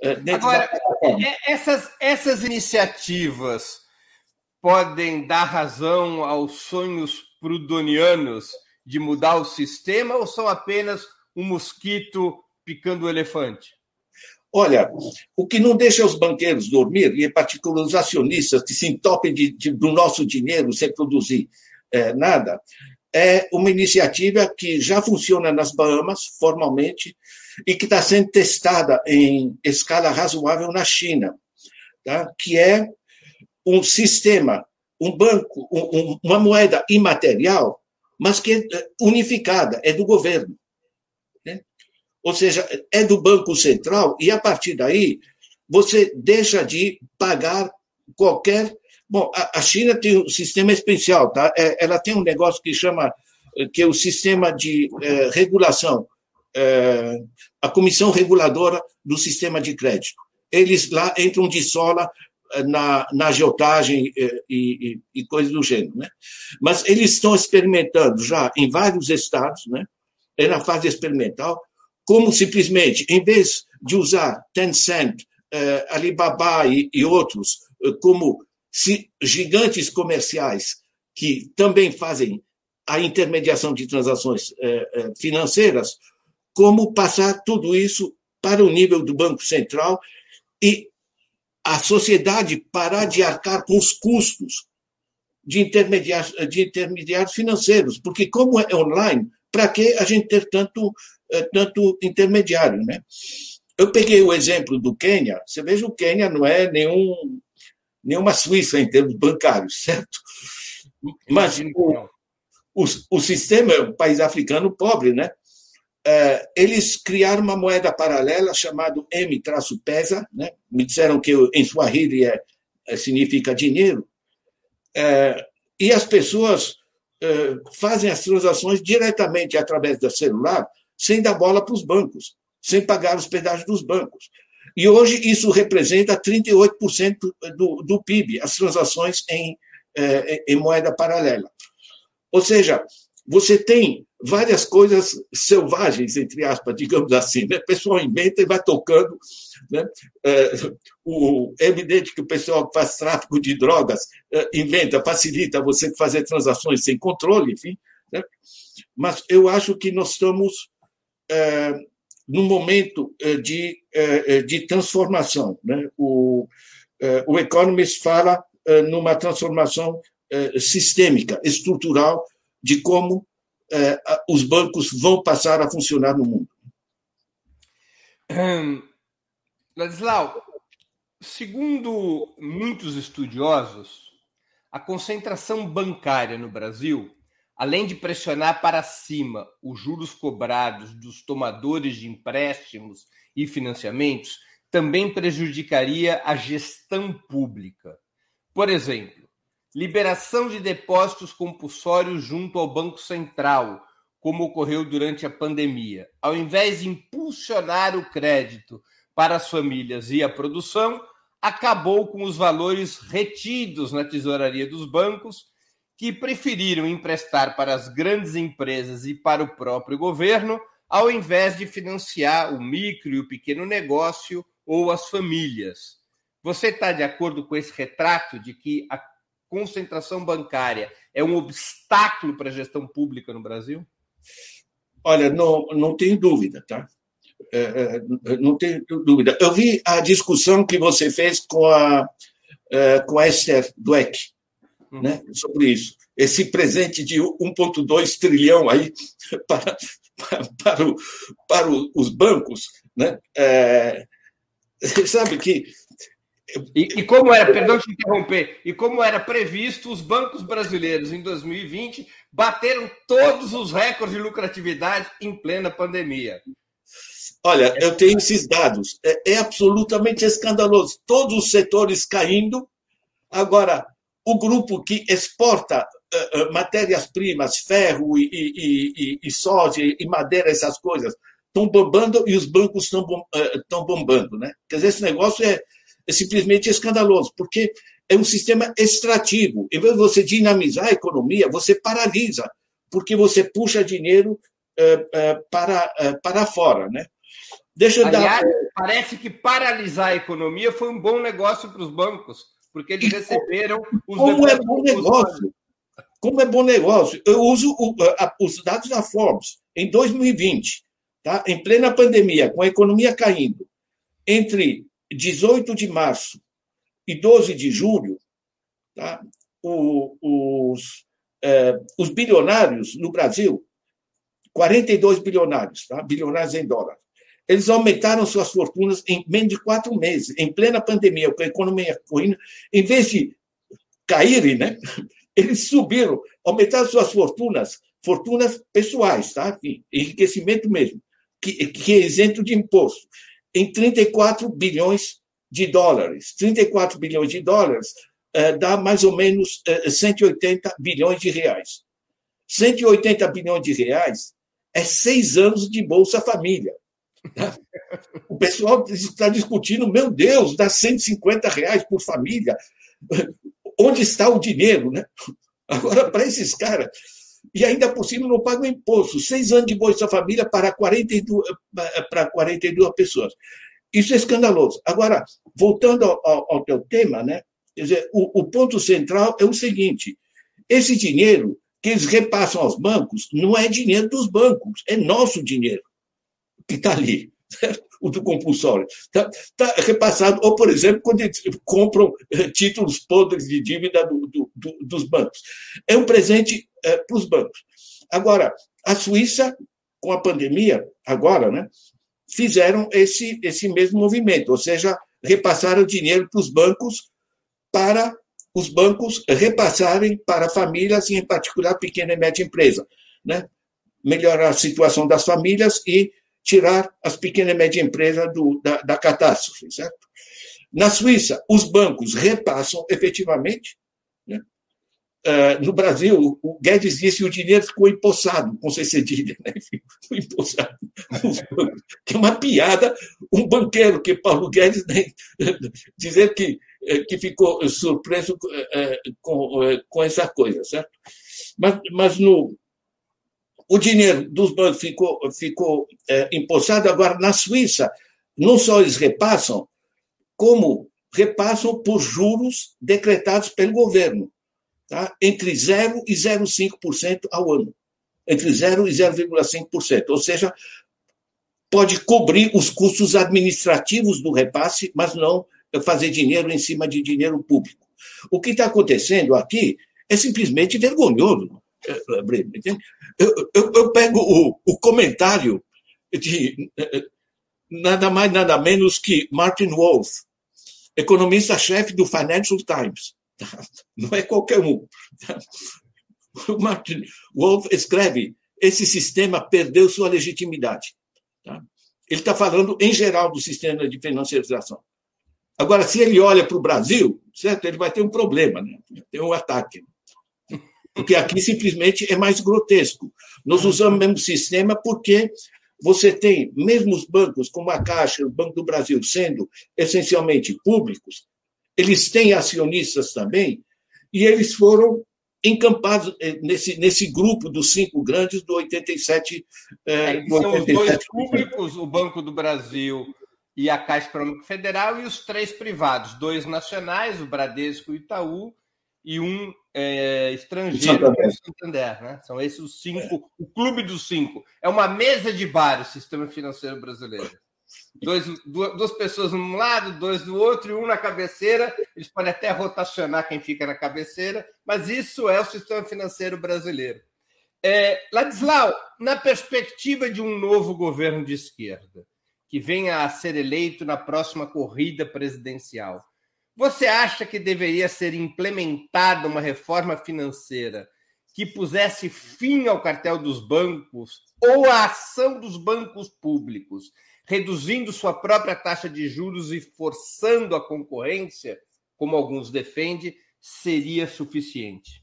Eh, dentro Agora, da é, essas, essas iniciativas podem dar razão aos sonhos prudonianos de mudar o sistema ou são apenas um mosquito picando o elefante? Olha, o que não deixa os banqueiros dormir, e em particular os acionistas que se entopem de, de, do nosso dinheiro sem produzir, é, nada, é uma iniciativa que já funciona nas Bahamas, formalmente, e que está sendo testada em escala razoável na China, tá? que é um sistema, um banco, um, uma moeda imaterial, mas que é unificada, é do governo. Né? Ou seja, é do Banco Central, e a partir daí você deixa de pagar qualquer Bom, a, China tem um sistema especial, tá? É, ela tem um negócio que chama que é o sistema de é, regulação, é, a comissão reguladora do sistema de crédito. Eles lá entram de sola na, na agiotagem e, e, e coisas do gênero, né? Mas eles estão experimentando já em vários estados, né? É na fase experimental, como simplesmente, em vez de usar Tencent, Alibaba e, e outros como se gigantes comerciais que também fazem a intermediação de transações eh, eh, financeiras, como passar tudo isso para o nível do Banco Central e a sociedade parar de arcar com os custos de intermediários, de intermediários financeiros, porque como é online, para que a gente ter tanto, eh, tanto intermediário, né? Eu peguei o exemplo do Quênia. Você veja, o Quênia não é nenhum nenhuma Suíça em termos bancários, [LAUGHS] certo? Mas o, o, o sistema, o país africano pobre, né? É, eles criaram uma moeda paralela chamada M-PESA, né? me disseram que em Swahili é, é, significa dinheiro, é, e as pessoas é, fazem as transações diretamente através do celular, sem dar bola para os bancos, sem pagar os pedágios dos bancos. E hoje isso representa 38% do, do PIB, as transações em, é, em moeda paralela. Ou seja, você tem várias coisas selvagens, entre aspas, digamos assim. Né? O pessoal inventa e vai tocando. Né? É, o, evidente que o pessoal que faz tráfico de drogas é, inventa, facilita você fazer transações sem controle, enfim. Né? Mas eu acho que nós estamos é, num momento eh, de, eh, eh, de transformação. Né? O, o Economist fala numa transformação sistêmica, estrutural, de como os bancos vão passar a funcionar no mundo. Ladislau, segundo muitos estudiosos, a concentração bancária no Brasil, além de pressionar para cima os juros cobrados dos tomadores de empréstimos e financiamentos, também prejudicaria a gestão pública. Por exemplo, liberação de depósitos compulsórios junto ao Banco Central, como ocorreu durante a pandemia. Ao invés de impulsionar o crédito para as famílias e a produção, acabou com os valores retidos na tesouraria dos bancos, que preferiram emprestar para as grandes empresas e para o próprio governo, ao invés de financiar o micro e o pequeno negócio ou as famílias. Você está de acordo com esse retrato de que a concentração bancária é um obstáculo para a gestão pública no Brasil? Olha, não, não tenho dúvida, tá? É, é, não tenho dúvida. Eu vi a discussão que você fez com a, é, com a Esther Dweck, uhum. né, sobre isso. Esse presente de 1,2 trilhão aí para, [LAUGHS] para, para, o, para os bancos, né? É, sabe que e, e, como era, perdão te interromper, e como era previsto, os bancos brasileiros em 2020 bateram todos os recordes de lucratividade em plena pandemia. Olha, eu tenho esses dados. É, é absolutamente escandaloso. Todos os setores caindo. Agora, o grupo que exporta uh, uh, matérias-primas, ferro e, e, e, e, soja e madeira, essas coisas, estão bombando e os bancos estão uh, bombando. Né? Quer dizer, esse negócio é, é simplesmente escandaloso, porque é um sistema extrativo. Em vez de você dinamizar a economia, você paralisa, porque você puxa dinheiro para, para fora. Né? Deixa Aliás, dar. Parece que paralisar a economia foi um bom negócio para os bancos, porque eles receberam os. Como é bom negócio? Como é bom negócio? Eu uso os dados da Forbes. Em 2020, tá? em plena pandemia, com a economia caindo, entre 18 de março e 12 de julho, tá? os, eh, os bilionários no Brasil, 42 bilionários, tá? bilionários em dólar, eles aumentaram suas fortunas em menos de quatro meses, em plena pandemia, com a economia ruim. Em vez de caírem, né? [LAUGHS] eles subiram, aumentaram suas fortunas, fortunas pessoais, tá? enriquecimento mesmo, que, que é isento de imposto, em 34 bilhões de dólares. 34 bilhões de dólares eh, dá mais ou menos eh, 180 bilhões de reais. 180 bilhões de reais é seis anos de Bolsa Família. O pessoal está discutindo, meu Deus, dá 150 reais por família. Onde está o dinheiro? Né? Agora, para esses caras, e ainda por cima não pagam imposto. Seis anos de Bolsa Família para 42, para 42 pessoas. Isso é escandaloso. Agora, voltando ao, ao teu tema, né? Quer dizer, o, o ponto central é o seguinte: esse dinheiro que eles repassam aos bancos não é dinheiro dos bancos, é nosso dinheiro que está ali, [LAUGHS] o do compulsório. Está tá repassado, ou, por exemplo, quando eles compram eh, títulos podres de dívida do, do, do, dos bancos. É um presente é, para os bancos. Agora, a Suíça, com a pandemia, agora, né, fizeram esse, esse mesmo movimento, ou seja, repassaram dinheiro para os bancos para os bancos repassarem para famílias, e em particular pequena e média empresa, né? melhorar a situação das famílias e tirar as pequenas e médias empresas do, da, da catástrofe, certo? Na Suíça, os bancos repassam efetivamente. Né? Uh, no Brasil, o Guedes disse que o dinheiro ficou empossado, com C cedilha, né? [LAUGHS] ficou empossado. É uma piada, um banqueiro que Paulo Guedes né? [LAUGHS] dizer que, eh, que ficou surpreso uh, com, uh, com essa coisa, certo? Mas, mas no, o dinheiro dos bancos ficou, ficou é, empossado. Agora, na Suíça, não só eles repassam, como repassam por juros decretados pelo governo, tá? entre 0% e 0,5% ao ano. Entre 0% e 0,5%. Ou seja, pode cobrir os custos administrativos do repasse, mas não fazer dinheiro em cima de dinheiro público. O que está acontecendo aqui é simplesmente vergonhoso. Eu, eu, pego o, o comentário de, nada mais, nada menos que Martin Wolf, economista-chefe do Financial Times. [LAUGHS] Não é qualquer um. [LAUGHS] O Martin Wolf escreve: esse sistema perdeu sua legitimidade. Tá? Ele está falando, em geral, do sistema de financiarização. Agora, se ele olha para o Brasil, certo? ele vai ter um problema, né? tem um ataque. Porque aqui simplesmente é mais grotesco. Nós usamos o mesmo sistema porque você tem, mesmo os bancos, como a Caixa, o Banco do Brasil, sendo essencialmente públicos, eles têm acionistas também, e eles foram encampados eh, nesse, nesse grupo dos cinco grandes do 87. Eh, é, do são 87. os dois públicos, o Banco do Brasil e a Caixa Econômica Federal, e os três privados, dois nacionais, o Bradesco e o Itaú, e um é, estrangeiro, o Santander. Né? São esses os cinco, o clube dos cinco. É uma mesa de bar o sistema financeiro brasileiro. Dois, duas pessoas num lado, dois do outro, e um na cabeceira. Eles podem até rotacionar quem fica na cabeceira, mas isso é o sistema financeiro brasileiro. É, Ladislau, na perspectiva de um novo governo de esquerda, que venha a ser eleito na próxima corrida presidencial, você acha que deveria ser implementada uma reforma financeira que pusesse fim ao cartel dos bancos ou à ação dos bancos públicos, reduzindo sua própria taxa de juros e forçando a concorrência, como alguns defendem, seria suficiente?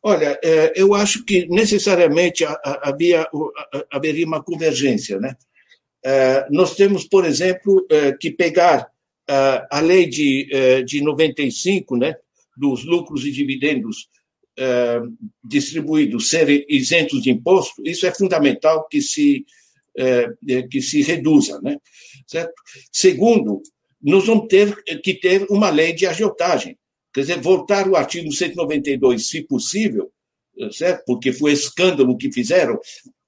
Olha, é, eu acho que necessariamente havia, haveria uma convergência. Né? É, nós temos, por exemplo, é, que pegar a lei de, de 95, né, dos lucros e dividendos distribuídos serem isentos de imposto, isso é fundamental que se, que se reduza. Né? Certo? Segundo, nós vamos ter que ter uma lei de agiotagem, quer dizer, voltar o artigo 192, se possível, certo? porque foi escândalo que fizeram.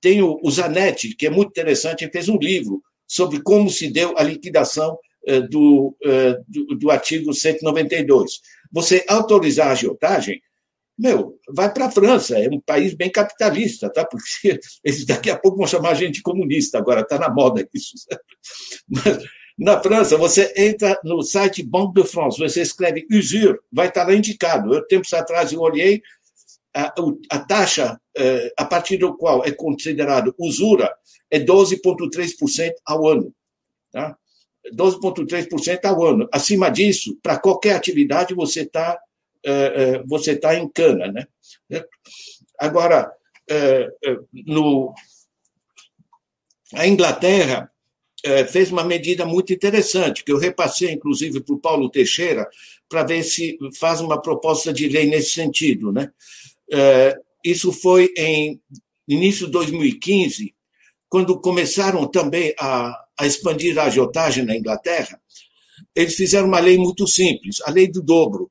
Tem o, o Zanetti, que é muito interessante, fez um livro sobre como se deu a liquidação eh, do, eh, do, do artigo 192. Você autorizar a agiotagem, meu, vai para a França, é um país bem capitalista, tá? Porque [LAUGHS] eles daqui a pouco vão chamar a gente comunista, agora está na moda isso. Mas, na França, você entra no site Banque de France, você escreve usure, vai estar lá indicado. Eu, tempos atrás, eu olhei a, a taxa eh, a partir do qual é considerado usura é 12,3% ao ano. Tá? 12,3% ao ano. Acima disso, para qualquer atividade, você está é, é, você tá em cana. Né? Agora, é, no, a Inglaterra fez uma medida muito interessante, que eu repassei, inclusive, para o Paulo Teixeira, para ver se faz uma proposta de lei nesse sentido. Né? Isso foi em início de 2015, quando começaram também a, a expandir a agiotagem na Inglaterra, eles fizeram uma lei muito simples, a lei do dobro.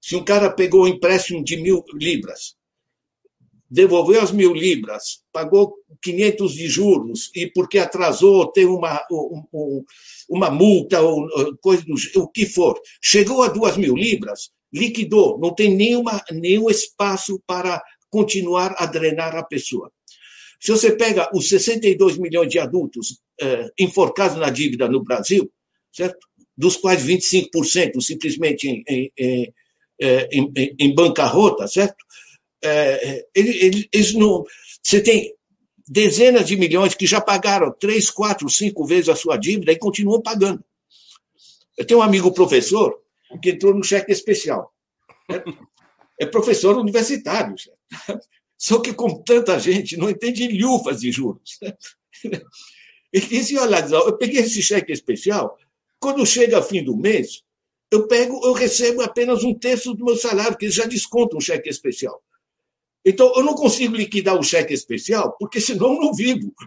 Se um cara pegou um empréstimo de mil libras, devolveu as mil libras, pagou 500 de juros e porque atrasou tem uma, um, uma multa ou coisa do, o que for, chegou a duas mil libras, liquidou, não tem nenhuma, nenhum espaço para continuar a drenar a pessoa. Se você pega os 62 milhões de adultos eh, enforcados na dívida no Brasil, certo? dos quais 25% simplesmente em, em, em, eh, em, em bancarrota, certo? É, eles, eles não. Você tem dezenas de milhões que já pagaram três, quatro, cinco vezes a sua dívida e continuam pagando. Eu tenho um amigo professor que entrou no cheque especial. Certo? É professor universitário. Certo? Só que com tanta gente não entende lhufas de juros. Ele [LAUGHS] disse, olha, eu peguei esse cheque especial, quando chega fim do mês, eu pego, eu recebo apenas um terço do meu salário, que eles já descontam um cheque especial. Então, eu não consigo liquidar o cheque especial, porque senão eu não vivo. [LAUGHS]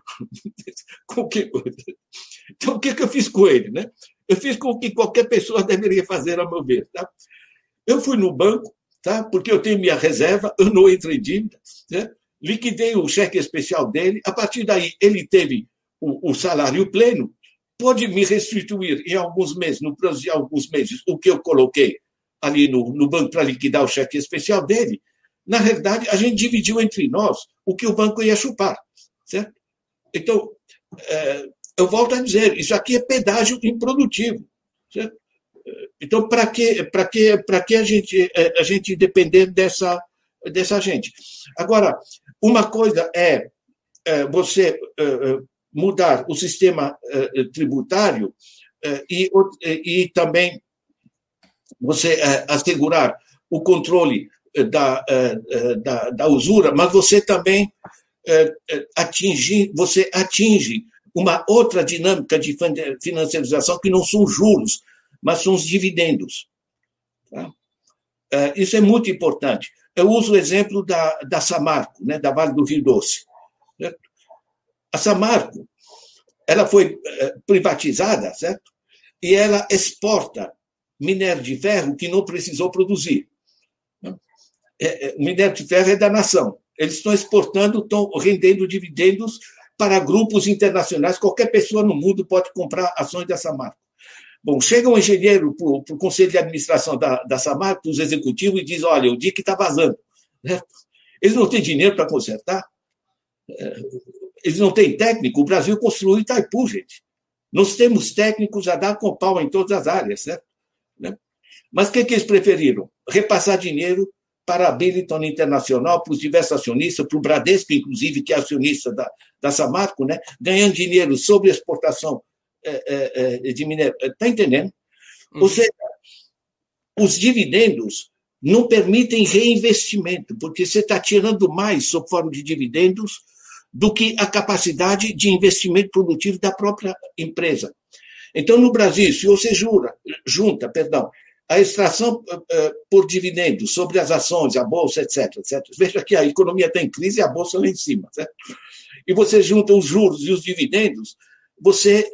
[LAUGHS] então, o que, que eu fiz com ele? Né? Eu fiz com o que qualquer pessoa deveria fazer, a meu ver. Tá? Eu fui no banco, tá? porque eu tenho minha reserva, eu não entro em dívida, né? liquidei o cheque especial dele, a partir daí ele teve o, o salário pleno, pode me restituir em alguns meses, no prazo de alguns meses, o que eu coloquei ali no, no banco para liquidar o cheque especial dele. Na realidade, a gente dividiu entre nós o que o banco ia chupar, certo? Então, é, eu volto a dizer, isso aqui é pedágio improdutivo. Certo? Então, para que, pra que, que a, gente, é, a gente depender dessa, dessa gente? Agora, uma coisa é, é você é, mudar o sistema tributário e, e também você assegurar o controle da, da, da usura, mas você também atingir, você atinge uma outra dinâmica de financiarização que não são juros, mas são os dividendos. Tá? É, isso é muito importante. Eu uso o exemplo da, da Samarco, né, da Vale do Rio Doce. Certo? A Samarco ela foi é, privatizada, certo? E ela exporta minério de ferro que não precisou produzir. É, o minério de ferro é da nação. Eles estão exportando, estão rendendo dividendos para grupos internacionais. Qualquer pessoa no mundo pode comprar ações da Samarco. Bom, chega um engenheiro para o conselho de administração da, da Samarco, para os executivos, e diz: olha, o que está vazando. Né? Eles não têm dinheiro para consertar. É, eles não têm técnico. O Brasil construiu Itaipu, gente. Nós temos técnicos a dar com pau em todas as áreas, certo? Né? Mas o que, que eles preferiram? Repassar dinheiro para a Billiton Internacional, para os diversos acionistas, para o Bradesco, inclusive, que é acionista da, da Samarco, né? ganhando dinheiro sobre exportação de minério. Está entendendo? Uhum. Ou seja, os dividendos não permitem reinvestimento, porque você está tirando mais sob forma de dividendos do que a capacidade de investimento produtivo da própria empresa. Então, no Brasil, se você jura, junta, perdão, a extração por dividendos sobre as ações, a bolsa, etc, etc. Veja que a economia está em crise e a bolsa lá em cima, certo? E você junta os juros e os dividendos, você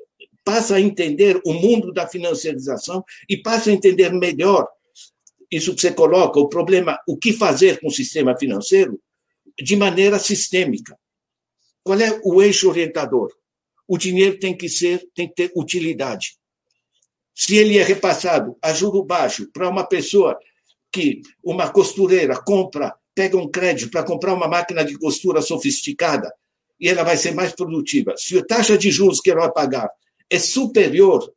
passa a entender o mundo da financiarização e passa a entender melhor isso que você coloca, o problema, o que fazer com o sistema financeiro de maneira sistêmica. Qual é o eixo orientador? O dinheiro tem que ser, tem que ter utilidade. Se ele é repassado a juro baixo para uma pessoa que uma costureira compra, pega um crédito para comprar uma máquina de costura sofisticada e ela vai ser mais produtiva. Se a taxa de juros que ela vai pagar é superior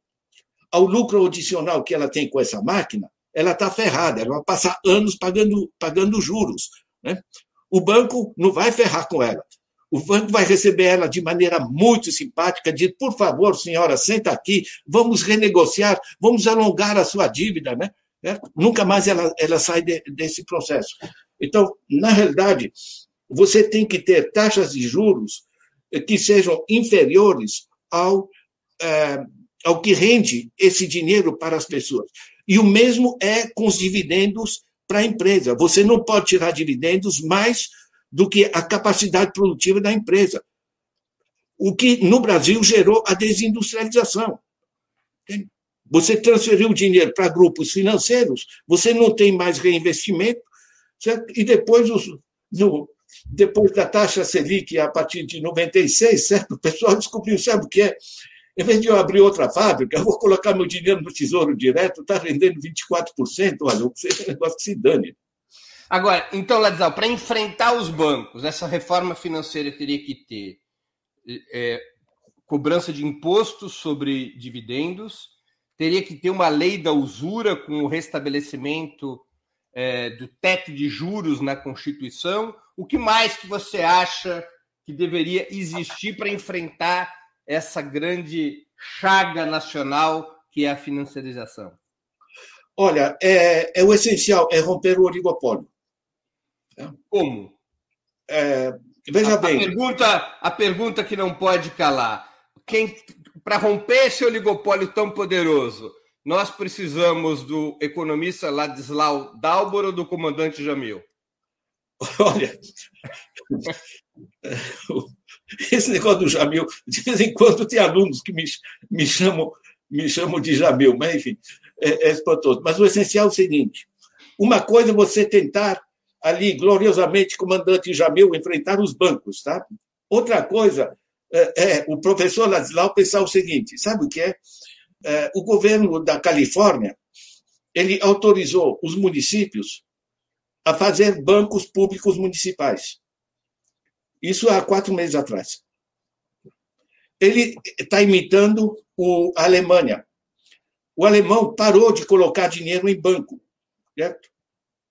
ao lucro adicional que ela tem com essa máquina, ela está ferrada, ela vai passar anos pagando, pagando juros. Né? O banco não vai ferrar com ela. O banco vai receber ela de maneira muito simpática, diz, por favor, senhora, senta aqui, vamos renegociar, vamos alongar a sua dívida, né? É, nunca mais ela, ela sai de, desse processo. Então, na realidade, você tem que ter taxas de juros que sejam inferiores ao é, ao que rende esse dinheiro para as pessoas. E o mesmo é com os dividendos para a empresa. Você não pode tirar dividendos mais do que a capacidade produtiva da empresa. O que no Brasil gerou a desindustrialização. Você transferiu dinheiro para grupos financeiros, você não tem mais reinvestimento, certo? e depois, os, no, depois da taxa Selic, a partir de 96, certo? o pessoal descobriu, sabe o que é? Em vez de eu abrir outra fábrica, eu vou colocar meu dinheiro no Tesouro Direto, está rendendo 24%, olha, é um negócio que se dane. Agora, então, Ladislau, para enfrentar os bancos, essa reforma financeira teria que ter é, cobrança de impostos sobre dividendos, teria que ter uma lei da usura com o restabelecimento é, do teto de juros na Constituição. O que mais que você acha que deveria existir para enfrentar essa grande chaga nacional que é a financiarização? Olha, é, é o essencial é romper o oligopólio. Como? É, veja a, bem. A pergunta, a pergunta que não pode calar. Quem, para romper esse oligopólio tão poderoso, nós precisamos do economista Ladislau Dalbor ou do comandante Jamil? Olha, [LAUGHS] esse negócio do Jamil, de vez em quando tem alunos que me, me, chamam, me chamam de Jamil, mas enfim, é, é espantoso. Mas o essencial é o seguinte: uma coisa é você tentar ali, gloriosamente, comandante Jamil, enfrentar os bancos, tá? Outra coisa é, é o professor Ladislau pensar o seguinte: sabe o que é? é o governo da Califórnia ele autorizou os municípios a fazer bancos públicos municipais. Isso há quatro meses atrás. ele está imitando o, a Alemanha. O alemão parou de colocar dinheiro em banco. Certo?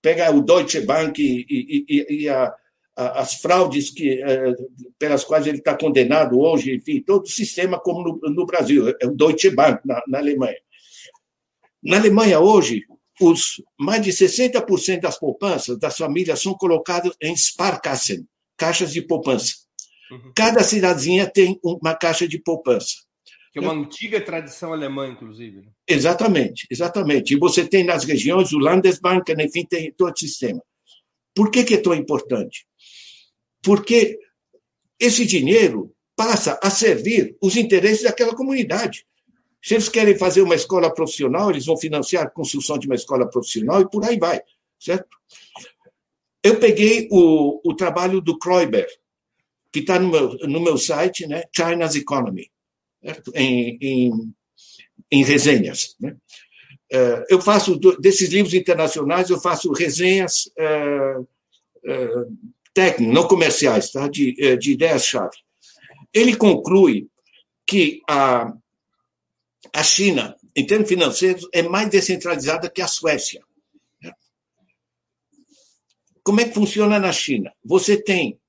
Pega o Deutsche Bank e, e, e a, a, as fraudes que, é, pelas quais ele está condenado hoje, enfim, todo o sistema como no, no Brasil, é o Deutsche Bank na, na Alemanha. Na Alemanha, hoje, os mais de 60% das poupanças das famílias são colocadas em Sparkassen, caixas de poupança. Uhum. Cada cidadezinha tem uma caixa de poupança. Que é uma antiga tradição alemã, inclusive. Né? Exatamente, exatamente. E você tem nas regiões o Landesbank, enfim, tem todo o sistema. Por que, que é tão importante? Porque esse dinheiro passa a servir os interesses daquela comunidade. Se eles querem fazer uma escola profissional, eles vão financiar a construção de uma escola profissional e por aí vai, certo? Eu peguei o, o trabalho do Kreuber, que está no meu, no meu site, né? China's Economy, certo? Em, em, em resenhas. Né? Uh, eu faço, desses livros internacionais, eu faço resenhas uh, uh, técnicas, não comerciais, tá? de, de ideias-chave. Ele conclui que a, a China, em termos financeiros, é mais descentralizada que a Suécia. Como é que funciona na China? Você tem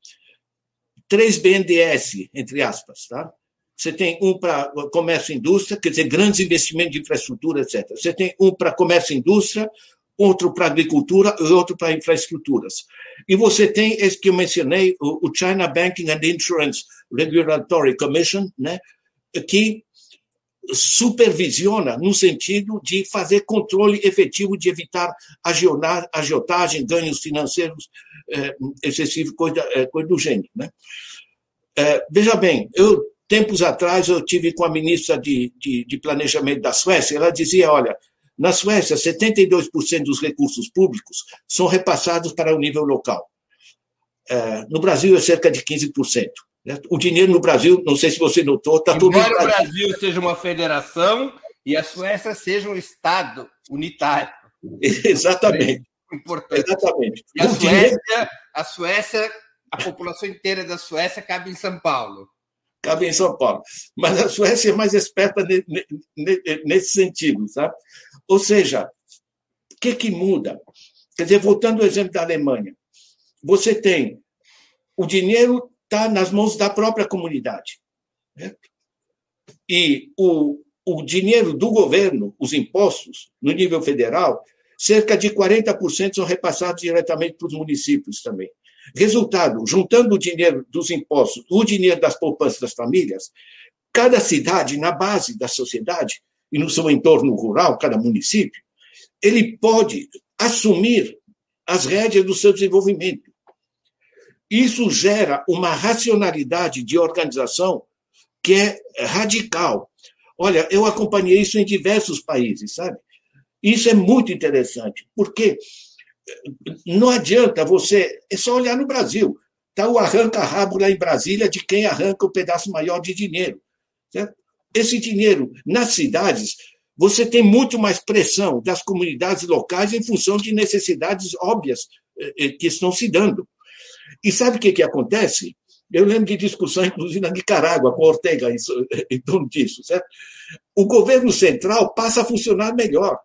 três BNDES, entre aspas, tá? Você tem um para comércio e indústria, quer dizer, grandes investimentos de infraestrutura, etc. Você tem um para comércio e indústria, outro para agricultura e outro para infraestruturas. E você tem esse que eu mencionei, o China Banking and Insurance Regulatory Commission, né, que supervisiona no sentido de fazer controle efetivo de evitar agiotagem, ganhos financeiros é, excessivos, coisa, é, coisa do gênero. Né? É, veja bem, eu tempos atrás eu tive com a ministra de, de, de Planejamento da Suécia, ela dizia, olha, na Suécia, 72% dos recursos públicos são repassados para o nível local. É, no Brasil é cerca de 15%. O dinheiro no Brasil, não sei se você notou, está tudo. Embora o Brasil seja uma federação e a Suécia seja um Estado unitário. Exatamente. Importante. Exatamente. E a Suécia, a Suécia, a população inteira da Suécia cabe em São Paulo. Cabe em São Paulo. Mas a Suécia é mais esperta nesse sentido, sabe? Ou seja, o que, que muda? Quer dizer, voltando ao exemplo da Alemanha, você tem o dinheiro está nas mãos da própria comunidade. Né? E o, o dinheiro do governo, os impostos, no nível federal, cerca de 40% são repassados diretamente para os municípios também. Resultado, juntando o dinheiro dos impostos, o dinheiro das poupanças das famílias, cada cidade, na base da sociedade, e no seu entorno rural, cada município, ele pode assumir as rédeas do seu desenvolvimento. Isso gera uma racionalidade de organização que é radical. Olha, eu acompanhei isso em diversos países, sabe? Isso é muito interessante, porque não adianta você. É só olhar no Brasil. Está o arranca-rabo lá em Brasília de quem arranca o um pedaço maior de dinheiro. Certo? Esse dinheiro, nas cidades, você tem muito mais pressão das comunidades locais em função de necessidades óbvias eh, eh, que estão se dando. E sabe o que, que acontece? Eu lembro de discussão, inclusive, na Nicarágua, com Ortega, [LAUGHS] em torno disso. Certo? O governo central passa a funcionar melhor.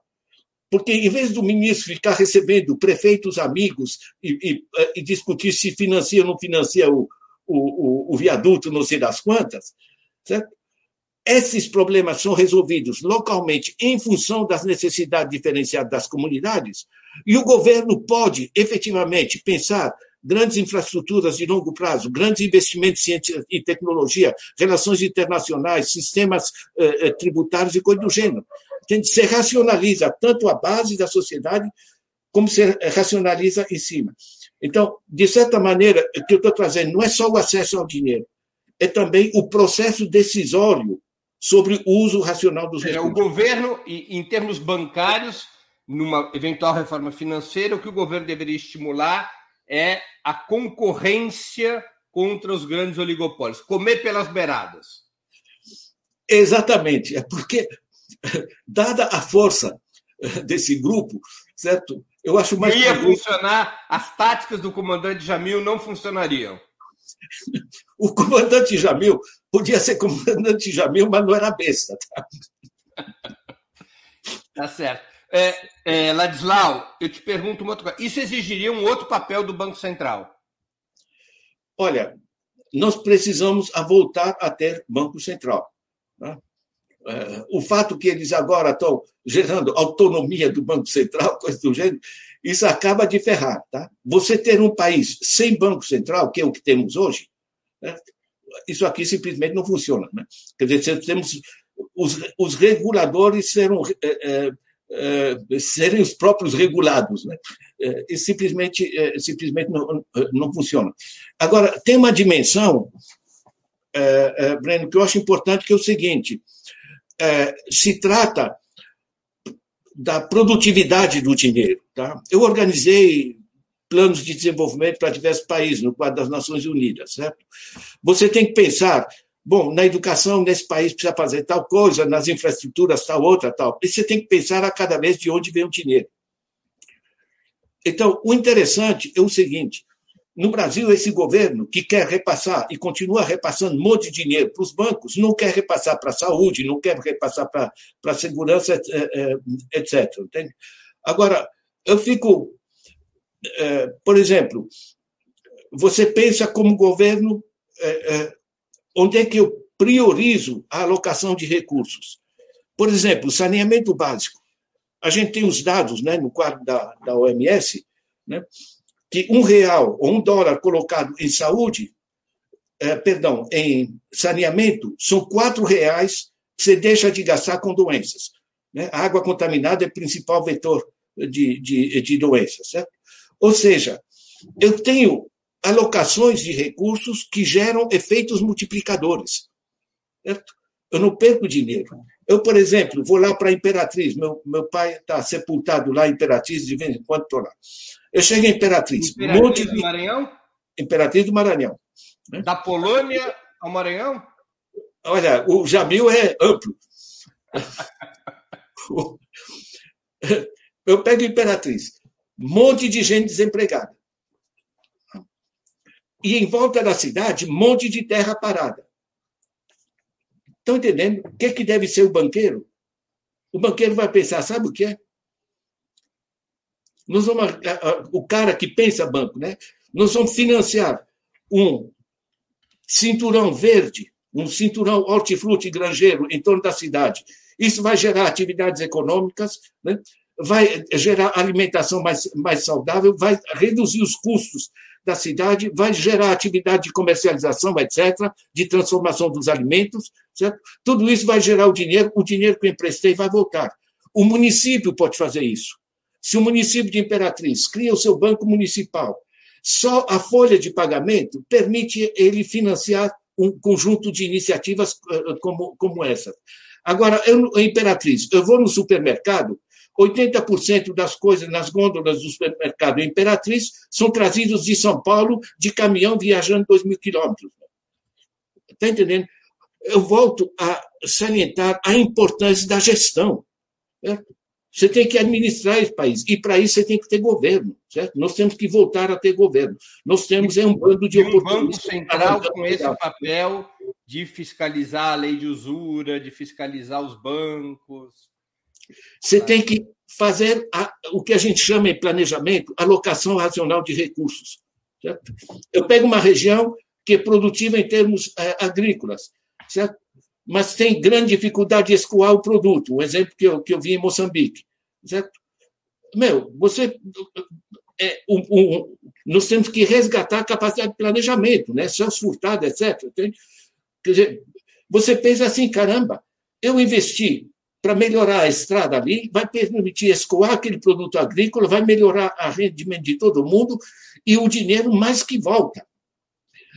Porque, em vez do ministro ficar recebendo prefeitos amigos e, e, e discutir se financia ou não financia o, o, o, o, viaduto, não sei das quantas, certo? esses problemas são resolvidos localmente em função das necessidades diferenciadas das comunidades, e o governo pode efetivamente pensar grandes infraestruturas de longo prazo, grandes investimentos em ciência e tecnologia, relações internacionais, sistemas eh, eh tributários e coisa do gênero. Você racionaliza tanto a base da sociedade como se racionaliza em cima. Então, de certa maneira, o que eu estou trazendo não é só o acesso ao dinheiro, é também o processo decisório sobre o uso racional dos recursos. O governo, em termos bancários, numa eventual reforma financeira, o que o governo deveria estimular é a concorrência contra os grandes oligopólios, comer pelas beiradas. Exatamente, é porque, dada a força desse grupo, certo? Eu acho mais. Ia funcionar, as táticas do comandante Jamil não funcionariam. [LAUGHS] O comandante Jamil podia ser comandante Jamil, mas não era besta. Tá, tá certo. É, é, Ladislau, eu te pergunto uma outra coisa. Isso exigiria um outro papel do Banco Central? Olha, nós precisamos voltar a ter Banco Central. Né? É, o fato que eles agora estão gerando autonomia do Banco Central, [LAUGHS] coisa do gênero, isso acaba de ferrar. Tá? Você ter um país sem Banco Central, que é o que temos hoje, né? isso aqui simplesmente não funciona. Né? Quer dizer, temos os, os reguladores serão, é, é, serem os próprios regulados. Né? É, e simplesmente, é, simplesmente não, não funciona. Agora, tem uma dimensão, Breno, que eu acho importante, que é o seguinte: se trata da produtividade do dinheiro. Tá? Eu organizei planos de desenvolvimento para diversos países, no quadro das Nações Unidas. Certo? Você tem que pensar, bom, na educação nesse país precisa fazer tal coisa, nas infraestruturas tal outra, tal. E você tem que pensar a cada vez de onde vem o dinheiro. Então, o interessante é o seguinte: no Brasil, esse governo que quer repassar e continua repassando um monte de dinheiro para os bancos, não quer repassar para a saúde, não quer repassar para a segurança, etc. Eh, eh, entende? Agora, eu fico é, por exemplo, você pensa como governo, onde é que eu priorizo a alocação de recursos? Por exemplo, saneamento básico. A gente tem os dados né, no quadro da, da OMS, né, que um real ou um dólar colocado em saúde, é, perdão, em saneamento, são quatro reais que você deixa de gastar com doenças. Né? A água contaminada é o principal vetor de, de, de doenças. Certo? Ou seja, eu tenho alocações de recursos que geram efeitos multiplicadores. Certo? Eu não perco dinheiro. Eu, por exemplo, vou lá para a Imperatriz. Meu, meu pai está sepultado lá em Imperatriz, de vez em quando estou lá. Eu chego em Imperatriz. Imperatriz monte de... do Maranhão? Imperatriz do Maranhão. Né? Da Polônia ao Maranhão? Olha, o Jamil é amplo. [LAUGHS] Eu pego Imperatriz monte de gente desempregada. E em volta da cidade, monte de terra parada. Estão entendendo? O que, é que deve ser o banqueiro? O banqueiro vai pensar, sabe o que é? Nós vamos, o cara que pensa banco, né? Nós vamos financiar um cinturão verde, um cinturão hortifruti granjeiro em torno da cidade. Isso vai gerar atividades econômicas, né? vai gerar alimentação mais, mais saudável, vai reduzir os custos da cidade, vai gerar atividade de comercialização, etc., de transformação dos alimentos, certo? Tudo isso vai gerar o dinheiro, o dinheiro que eu emprestei vai voltar. O município pode fazer isso. Se o município de Imperatriz cria o seu banco municipal, só a folha de pagamento permite ele financiar um conjunto de iniciativas eh, como, como essa. Agora, eu, Imperatriz, eu vou no supermercado, 80% das coisas nas gôndolas do supermercado Imperatriz são trazidos de São Paulo de caminhão viajando 2 mil quilômetros. Está entendendo? Eu volto a salientar a importância da gestão. Certo? Você tem que administrar esse país. E para isso você tem que ter governo. Certo? Nós temos que voltar a ter governo. Nós temos é um bando de oportunistas. Um banco central com esse papel de fiscalizar a lei de usura, de fiscalizar os bancos. Você tem que fazer a, o que a gente chama em planejamento alocação racional de recursos. Certo? Eu pego uma região que é produtiva em termos é, agrícolas, certo? mas tem grande dificuldade de escoar o produto. Um exemplo que eu, que eu vi em Moçambique. Certo? Meu, você. É, um, um, nós temos que resgatar a capacidade de planejamento, né? Celso Furtado, etc. Quer dizer, você pensa assim, caramba, eu investi para melhorar a estrada ali, vai permitir escoar aquele produto agrícola, vai melhorar a rendimento de todo mundo e o dinheiro mais que volta.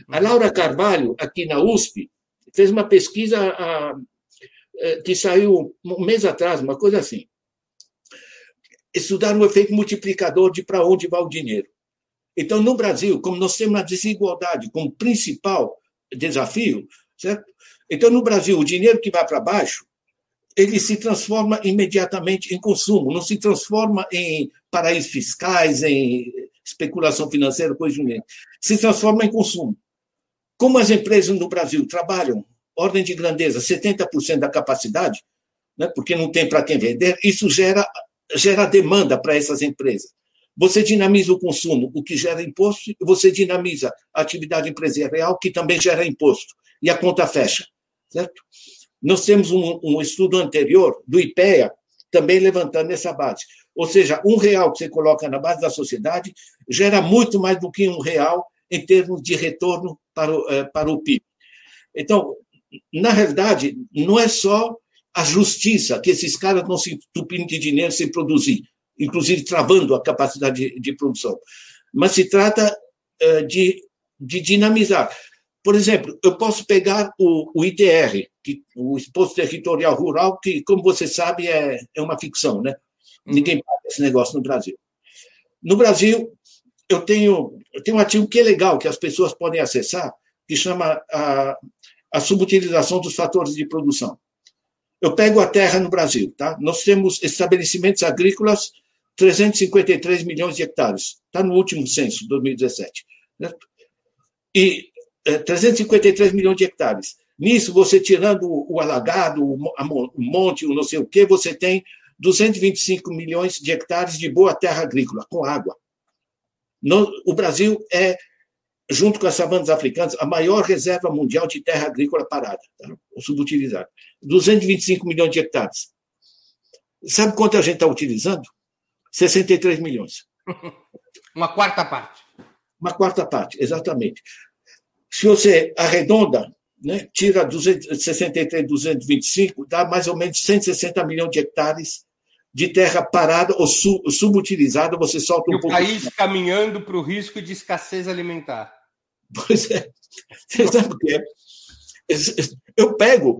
A Laura Carvalho, aqui na USP, fez uma pesquisa a, a, é, que saiu um mês atrás, uma coisa assim. Estudaram o efeito multiplicador de para onde vai o dinheiro. Então, no Brasil, como nós temos a desigualdade como principal desafio, certo? Então, no Brasil, o dinheiro que vai para baixo ele se transforma imediatamente em consumo, não se transforma em paraísos fiscais, em especulação financeira, coisa do Se transforma em consumo. Como as empresas no Brasil trabalham, ordem de grandeza, 70% da capacidade, né, porque não tem para quem vender, isso gera, gera demanda para essas empresas. Você dinamiza o consumo, o que gera imposto, você dinamiza a atividade empresarial, que também gera imposto, e a conta fecha. Certo? Nós temos um, um estudo anterior do IPEA, também levantando essa base. Ou seja, um real que você coloca na base da sociedade gera muito mais do que um real em termos de retorno para o, eh, para o PIB. Então, na realidade, não é só a justiça que esses caras estão se entupindo de dinheiro sem produzir, inclusive travando a capacidade de, de produção, mas se trata uh, de, de dinamizar. Por exemplo, eu posso pegar o, o ITR, que, o Imposto Territorial Rural, que, como você sabe, é, é uma ficção, né? Uhum. Ninguém paga esse negócio no Brasil. No Brasil, eu tenho, eu tenho um artigo que é legal, que as pessoas podem acessar, que chama a, a subutilização dos fatores de produção. Eu pego a terra no Brasil, tá? Nós temos estabelecimentos agrícolas 353 milhões de hectares. Está no último censo, 2017. Certo? E 353 milhões de hectares. Nisso, você tirando o alagado, o monte, o não sei o quê, você tem 225 milhões de hectares de boa terra agrícola, com água. No, o Brasil é, junto com as savanas africanas, a maior reserva mundial de terra agrícola parada, tá? ou subutilizada. 225 milhões de hectares. Sabe quanto a gente está utilizando? 63 milhões. [LAUGHS] Uma quarta parte. Uma quarta parte, exatamente. Se você arredonda, né, tira 263, 225, dá mais ou menos 160 milhões de hectares de terra parada ou subutilizada, você solta um e pouco. O país caminhando para o risco de escassez alimentar. Pois é. Você sabe o que é? Eu pego,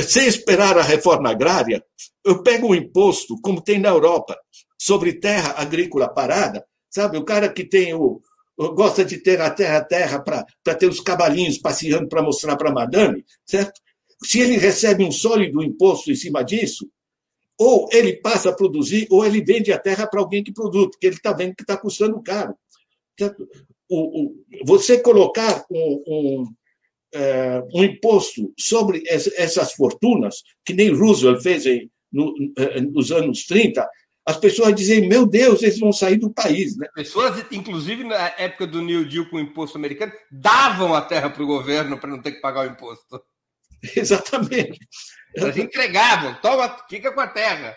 sem esperar a reforma agrária, eu pego o um imposto, como tem na Europa, sobre terra agrícola parada, sabe? O cara que tem o, gosta de ter a terra terra para ter os cavalinhos passeando para mostrar para madame, certo? Se ele recebe um sólido imposto em cima disso, ou ele passa a produzir, ou ele vende a terra para alguém que produz, porque ele está vendo que está custando caro. Certo? O, o, você colocar um, um, é, um, imposto sobre essas fortunas, que nem Roosevelt fez em, no, é, nos anos 30, as pessoas dizem, meu Deus, eles vão sair do país. Né? Pessoas, inclusive na época do New Deal com o imposto americano, davam a terra para o governo para não ter que pagar o imposto. [LAUGHS] Exatamente. Eles entregavam, toma, fica com a terra.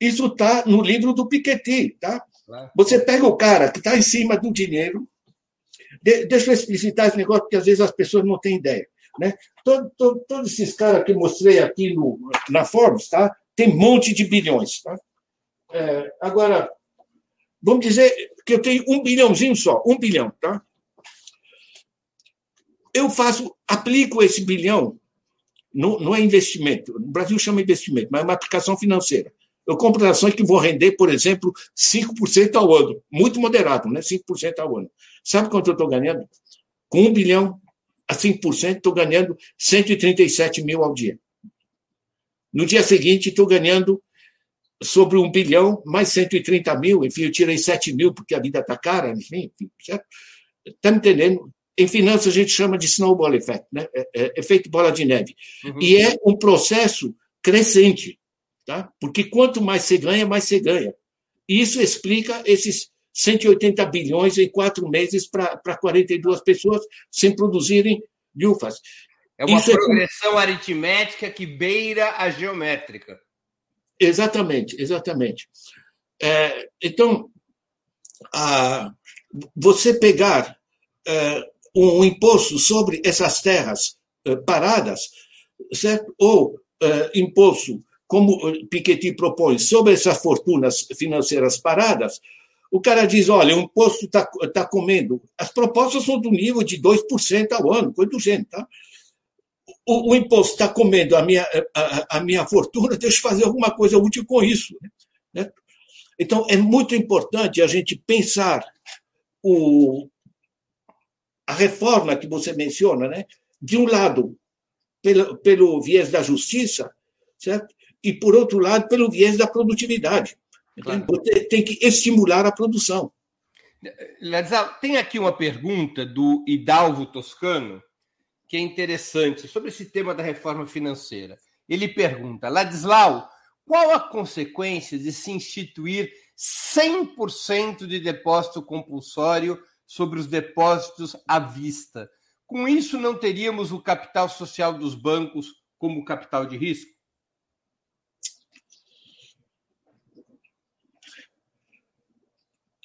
Isso está no livro do Piketty. Tá? Você pega o cara que está em cima do dinheiro, de, deixa eu explicitar esse negócio, porque às vezes as pessoas não têm ideia. Né? Todo, todo, todos esses caras que mostrei aqui no, na Forbes, tá? tem um monte de bilhões. Tá? É, agora, vamos dizer que eu tenho um bilhãozinho só, um bilhão, tá? Eu faço, aplico esse bilhão, não, não é investimento, no Brasil chama investimento, mas é uma aplicação financeira. Eu compro ações que vão render, por exemplo, 5% ao ano, muito moderado, né? 5% ao ano. Sabe quanto eu estou ganhando? Com um bilhão a 5%, estou ganhando 137 mil ao dia. No dia seguinte, estou ganhando sobre um bilhão, mais 130 mil, enfim, eu tirei 7 mil porque a vida está cara, enfim, certo? Está me entendendo? Em finanças a gente chama de snowball effect, né? É, é, efeito bola de neve. Uhum. E é um processo crescente, tá? Porque quanto mais você ganha, mais você ganha. E isso explica esses 180 bilhões em quatro meses para 42 pessoas sem produzirem lufas. É uma isso é progressão é... aritmética que beira a geométrica. Exatamente, exatamente. É, então, a, você pegar é, um imposto sobre essas terras é, paradas, certo? ou é, imposto, como Piketty propõe, sobre essas fortunas financeiras paradas, o cara diz: olha, o imposto está tá comendo. As propostas são do nível de 2% ao ano, coisa do gênero. Tá? O, o imposto está comendo a minha, a, a, minha fortuna, [LAUGHS] deixa eu fazer alguma coisa útil com isso. Né? Então, é muito importante a gente pensar o, a reforma que você menciona, né? de um lado, pelo, pelo viés da justiça, certo? e, por outro lado, pelo viés da produtividade. Claro. Você tem que estimular a produção. Tem aqui uma pergunta do Hidalvo Toscano, que é interessante, sobre esse tema da reforma financeira. Ele pergunta: Ladislau, qual a consequência de se instituir 100% de depósito compulsório sobre os depósitos à vista? Com isso, não teríamos o capital social dos bancos como capital de risco?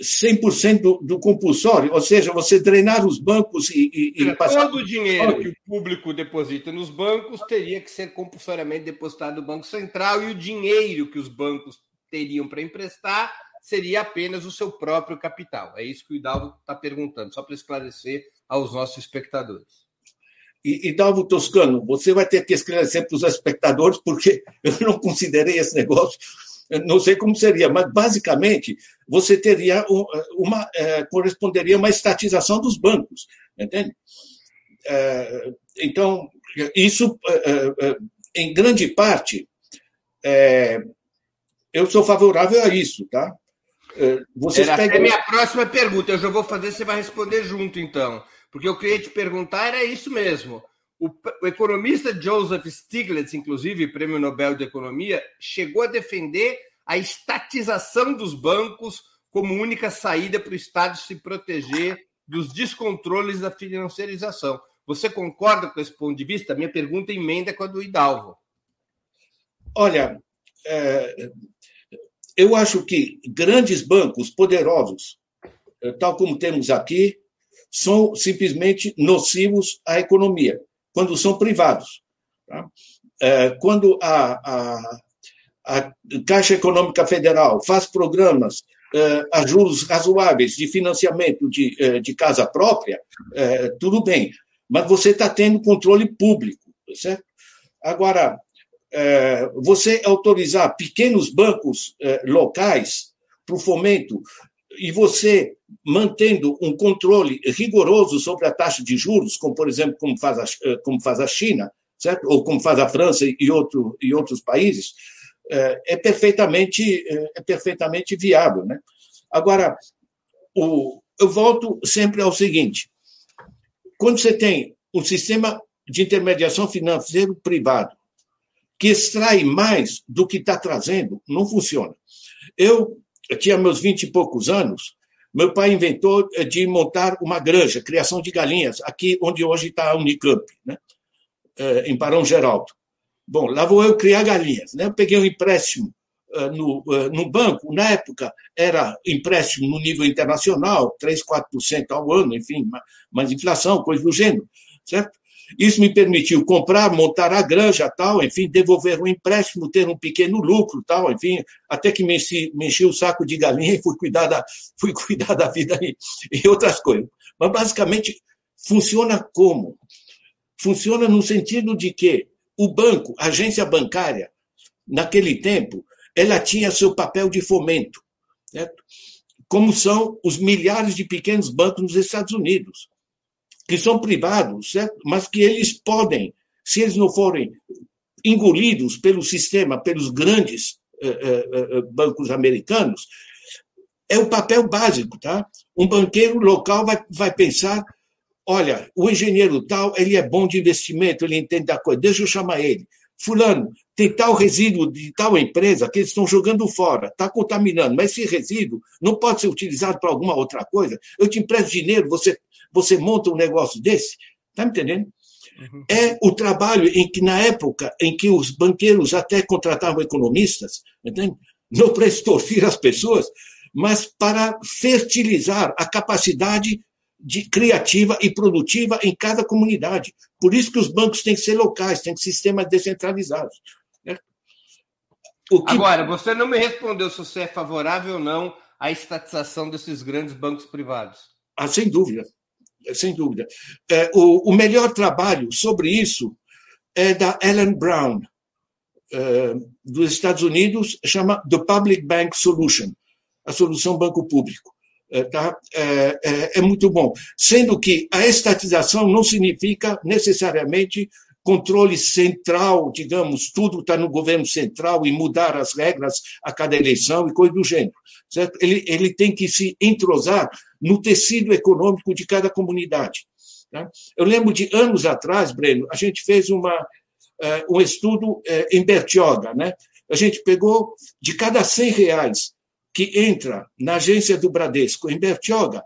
100% do, do compulsório, ou seja, você drenar os bancos e, e, e passar... Todo o dinheiro que o público deposita nos bancos teria que ser compulsoriamente depositado no Banco Central e o dinheiro que os bancos teriam para emprestar seria apenas o seu próprio capital. É isso que o Hidalgo está perguntando, só para esclarecer aos nossos espectadores. E, Hidalgo Toscano, você vai ter que esclarecer para os espectadores, porque [LAUGHS] eu não considerei esse negócio não sei como seria, mas basicamente você teria uma é, corresponderia a uma estatização dos bancos, entende? É, então isso é, é em grande parte é, eu sou favorável a isso, tá? É, você Era pega... até minha próxima pergunta, eu já vou fazer, você vai responder junto então, porque eu queria te perguntar era isso mesmo. O, o, economista Joseph Stiglitz, inclusive, prêmio Nobel de Economia, chegou a defender a estatização dos bancos como única saída para o Estado se proteger dos descontroles da financiarização. Você concorda com esse ponto de vista? Minha pergunta emenda com a do Hidalgo. Olha, é, eu acho que grandes bancos poderosos, é, tal como temos aqui, são simplesmente nocivos à economia quando são privados. Tá? É, quando a, a, a, Caixa Econômica Federal faz programas é, a juros razoáveis de financiamento de, é, de casa própria, tudo bem, mas você está tendo controle público, certo? Agora, você autorizar pequenos bancos locais para o fomento e você mantendo um controle rigoroso sobre a taxa de juros, como por exemplo como faz a, eh, como faz a China, certo? Ou como faz a França e, outro, e outros países, é, é perfeitamente eh, é perfeitamente viável, né? Agora, o, eu volto sempre ao seguinte: quando você tem um sistema de intermediação financeiro privado que extrai mais do que está trazendo, não funciona. Eu eu tinha meus vinte e poucos anos, meu pai inventou eh, de montar uma granja, criação de galinhas, aqui onde hoje está a Unicamp, né? Eh, em Barão Geraldo. Bom, lá vou eu criar galinhas. Né? Eu peguei um empréstimo eh, no, no banco, na época era empréstimo no nível internacional, 3, 4% ao ano, enfim, mais inflação, coisa do gênero, certo? Isso me permitiu comprar, montar a granja, tal, enfim, devolver um empréstimo, ter um pequeno lucro, tal, enfim, até que me enchi, me enchi o saco de galinha [LAUGHS] e fui cuidar da, fui cuidar da vida e, e outras coisas. Mas, basicamente, funciona como? Funciona no sentido de que o banco, a agência bancária, naquele tempo, ela tinha seu papel de fomento, certo? como são os milhares de pequenos bancos nos Estados Unidos que são privados, certo? mas que eles podem, se eles não forem engolidos pelo sistema, pelos grandes uh, uh, uh, bancos americanos, é o papel básico, tá? Um banqueiro local vai, vai pensar, olha, o engenheiro tal, ele é bom de investimento, ele entende da coisa, deixa eu chamar ele. Fulano, tem tal resíduo de tal empresa que eles estão jogando fora, está contaminando, mas esse resíduo não pode ser utilizado para alguma outra coisa. Eu te empresto dinheiro, você você monta um negócio desse, está me entendendo? Uhum. É o trabalho em que, na época em que os banqueiros até contratavam economistas, entende? não para extorquir as pessoas, mas para fertilizar a capacidade de, criativa e produtiva em cada comunidade. Por isso que os bancos têm que ser locais, têm que ser sistemas descentralizados. Né? Que... Agora, você não me respondeu se você é favorável ou não à estatização desses grandes bancos privados. Ah, sem dúvida sem dúvida. É, o, o, melhor trabalho sobre isso é da Ellen Brown, é, dos Estados Unidos, chama The Public Bank Solution, a solução banco público. É, tá? É, é, é, muito bom. Sendo que a estatização não significa necessariamente controle central, digamos, tudo está no governo central e mudar as regras a cada eleição e coisa do gênero. Certo? Ele, ele tem que se entrosar no tecido econômico de cada comunidade. Tá? Eu lembro de anos atrás, Breno, a gente fez uma, uh, um estudo uh, em Bertioga. Né? A gente pegou de cada 100 reais que entra na agência do Bradesco em Bertioga,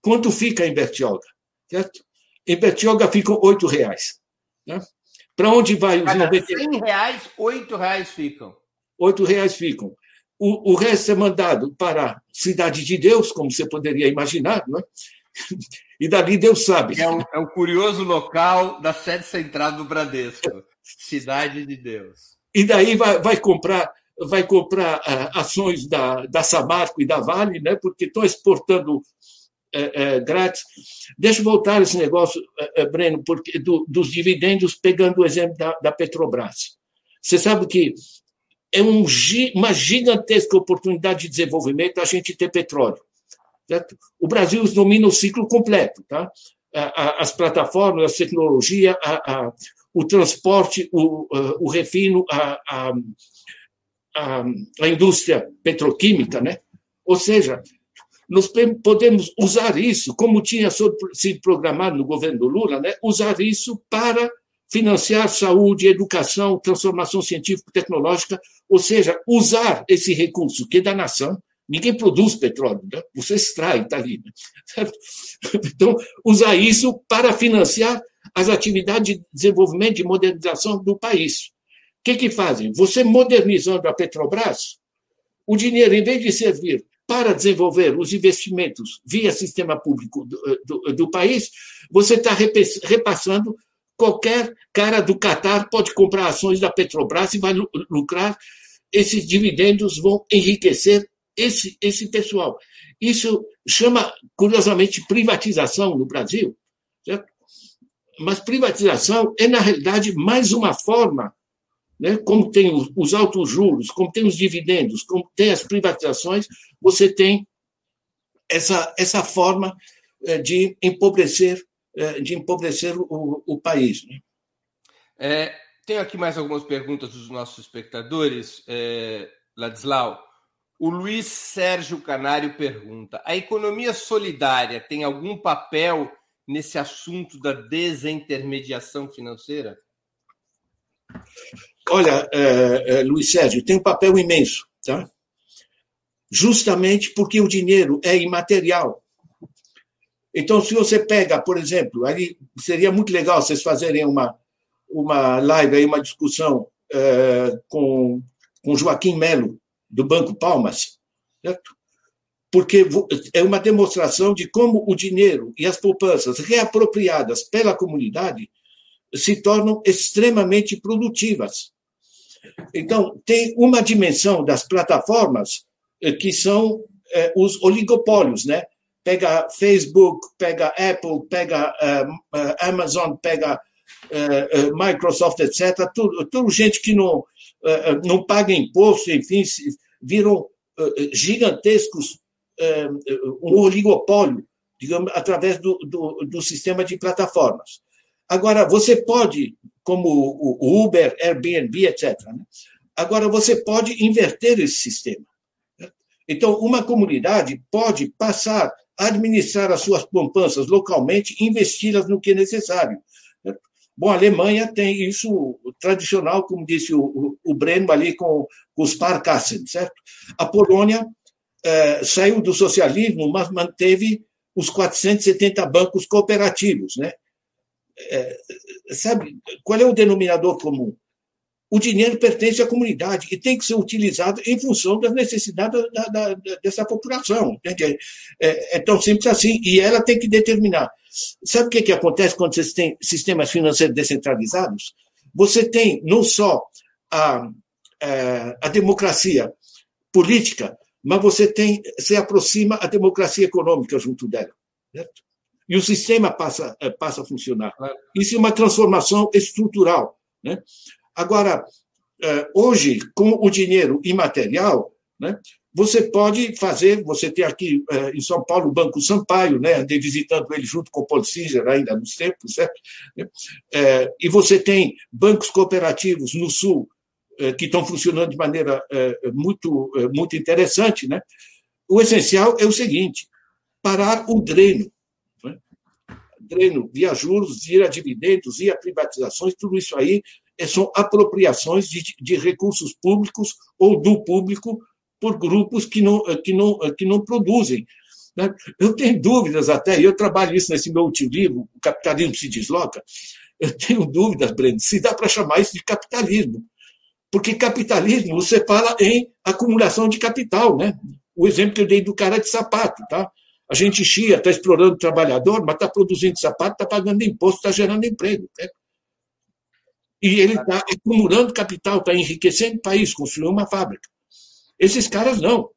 quanto fica em Bertioga? Certo? Em Bertioga ficam 8 reais. Né? Para onde vai os Cada 90... 100 reais, 8 reais ficam. 8 reais ficam. O, o resto é mandado para Cidade de Deus, como você poderia imaginar, não é? e dali Deus sabe. É um, é curioso local da sede central do Bradesco, Cidade de Deus. E daí vai, vai comprar vai comprar uh, ações da, da Samarco e da Vale, né, porque estão exportando é, é, grátis. Deixa eu voltar esse negócio, é, Breno, porque do, dos dividendos, pegando o exemplo da, da Petrobras. Você sabe que é um, uma gigantesca oportunidade de desenvolvimento a gente ter petróleo. Certo? O Brasil domina o ciclo completo. Tá? As plataformas, a tecnologia, a, a, o transporte, o, o refino, a, a, indústria petroquímica. Né? Ou seja, nós podemos usar isso, como tinha sido programado no governo do Lula, né? usar isso para financiar saúde, educação, transformação científico-tecnológica, ou seja, usar esse recurso que é da nação. Ninguém produz petróleo, né? você extrai, está ali. Né? [LAUGHS] Então, usar isso para financiar as atividades de desenvolvimento e modernização do país. O que, que fazem? Você modernizando a Petrobras, o dinheiro, em vez de servir para desenvolver os investimentos via sistema público do, do, do país, você está repassando. Qualquer cara do Catar pode comprar ações da Petrobras e vai lucrar. Esses dividendos vão enriquecer esse, esse pessoal. Isso chama, curiosamente, privatização no Brasil. Certo? Mas privatização é, na realidade, mais uma forma né? como tem os altos juros, como tem os dividendos, como tem as privatizações, você tem essa, essa forma eh, de empobrecer, de empobrecer o, o país. Né? É, tenho aqui mais algumas perguntas dos nossos espectadores, é, Ladislau. O Luiz Sérgio Canário pergunta: a economia solidária tem algum papel nesse assunto da desintermediação financeira? Olha, é, é, Luiz Sérgio, tem um papel imenso, tá? justamente porque o dinheiro é imaterial. Então, se você pega, por exemplo, aí seria muito legal vocês fazerem uma, uma live, aí, uma discussão é, com, com Joaquim Melo, do Banco Palmas, certo? porque é uma demonstração de como o dinheiro e as poupanças reapropriadas pela comunidade se tornam extremamente produtivas. Então, tem uma dimensão das plataformas eh, que são eh, os oligopólios, né? Pega Facebook, pega Apple, pega uh, Amazon, pega uh, Microsoft, etc. Tudo, tudo gente que não, não paga imposto, enfim, viram gigantescos, um oligopólio, digamos, através do, do, do sistema de plataformas. Agora, você pode, como o Uber, Airbnb, etc. Né? Agora, você pode inverter esse sistema. Né? Então, uma comunidade pode passar administrar as suas poupanças localmente e investi-las no que é necessário. Bom, a Alemanha tem isso tradicional, como disse o, o Breno ali com, com os Sparkassen, certo? A Polônia eh, saiu do socialismo, mas manteve os 470 bancos cooperativos, né? é, sabe, qual é o denominador comum? O dinheiro pertence à comunidade e tem que ser utilizado em função das necessidades da, da, dessa população. Entende? É, é, tão simples assim. E ela tem que determinar. Sabe o que, que acontece quando você tem sistemas financeiros descentralizados? Você tem não só a, a, é, a democracia política, mas você tem, se aproxima a democracia econômica junto dela. Certo? e o sistema passa, eh, passa a funcionar. Isso é uma transformação estrutural. Né? Agora, eh, hoje, com o dinheiro imaterial, né, você pode fazer, você tem aqui é, em São Paulo o Banco Sampaio, né? andei visitando ele junto com o Paul Singer ainda nos tempos, certo? É, e você tem bancos cooperativos no Sul é, que estão funcionando de maneira é, muito, é, muito interessante. Né? O essencial é o seguinte, parar o dreno. Né? Dreno via juros, via dividendos, via privatizações, tudo isso aí são apropriações de, de recursos públicos ou do público por grupos que não, que não, que não produzem. Né? Eu tenho dúvidas até, e eu trabalho isso nesse meu último livro, O Capitalismo se Desloca, eu tenho dúvidas, Breno, se dá para chamar isso de capitalismo. Porque capitalismo você fala em acumulação de capital. Né? O exemplo que eu dei do cara de sapato. Tá? A gente chia, está explorando o trabalhador, mas está produzindo sapato, está pagando imposto, está gerando emprego. Né? E ele está acumulando capital, está enriquecendo o país, construiu uma fábrica. Esses caras não.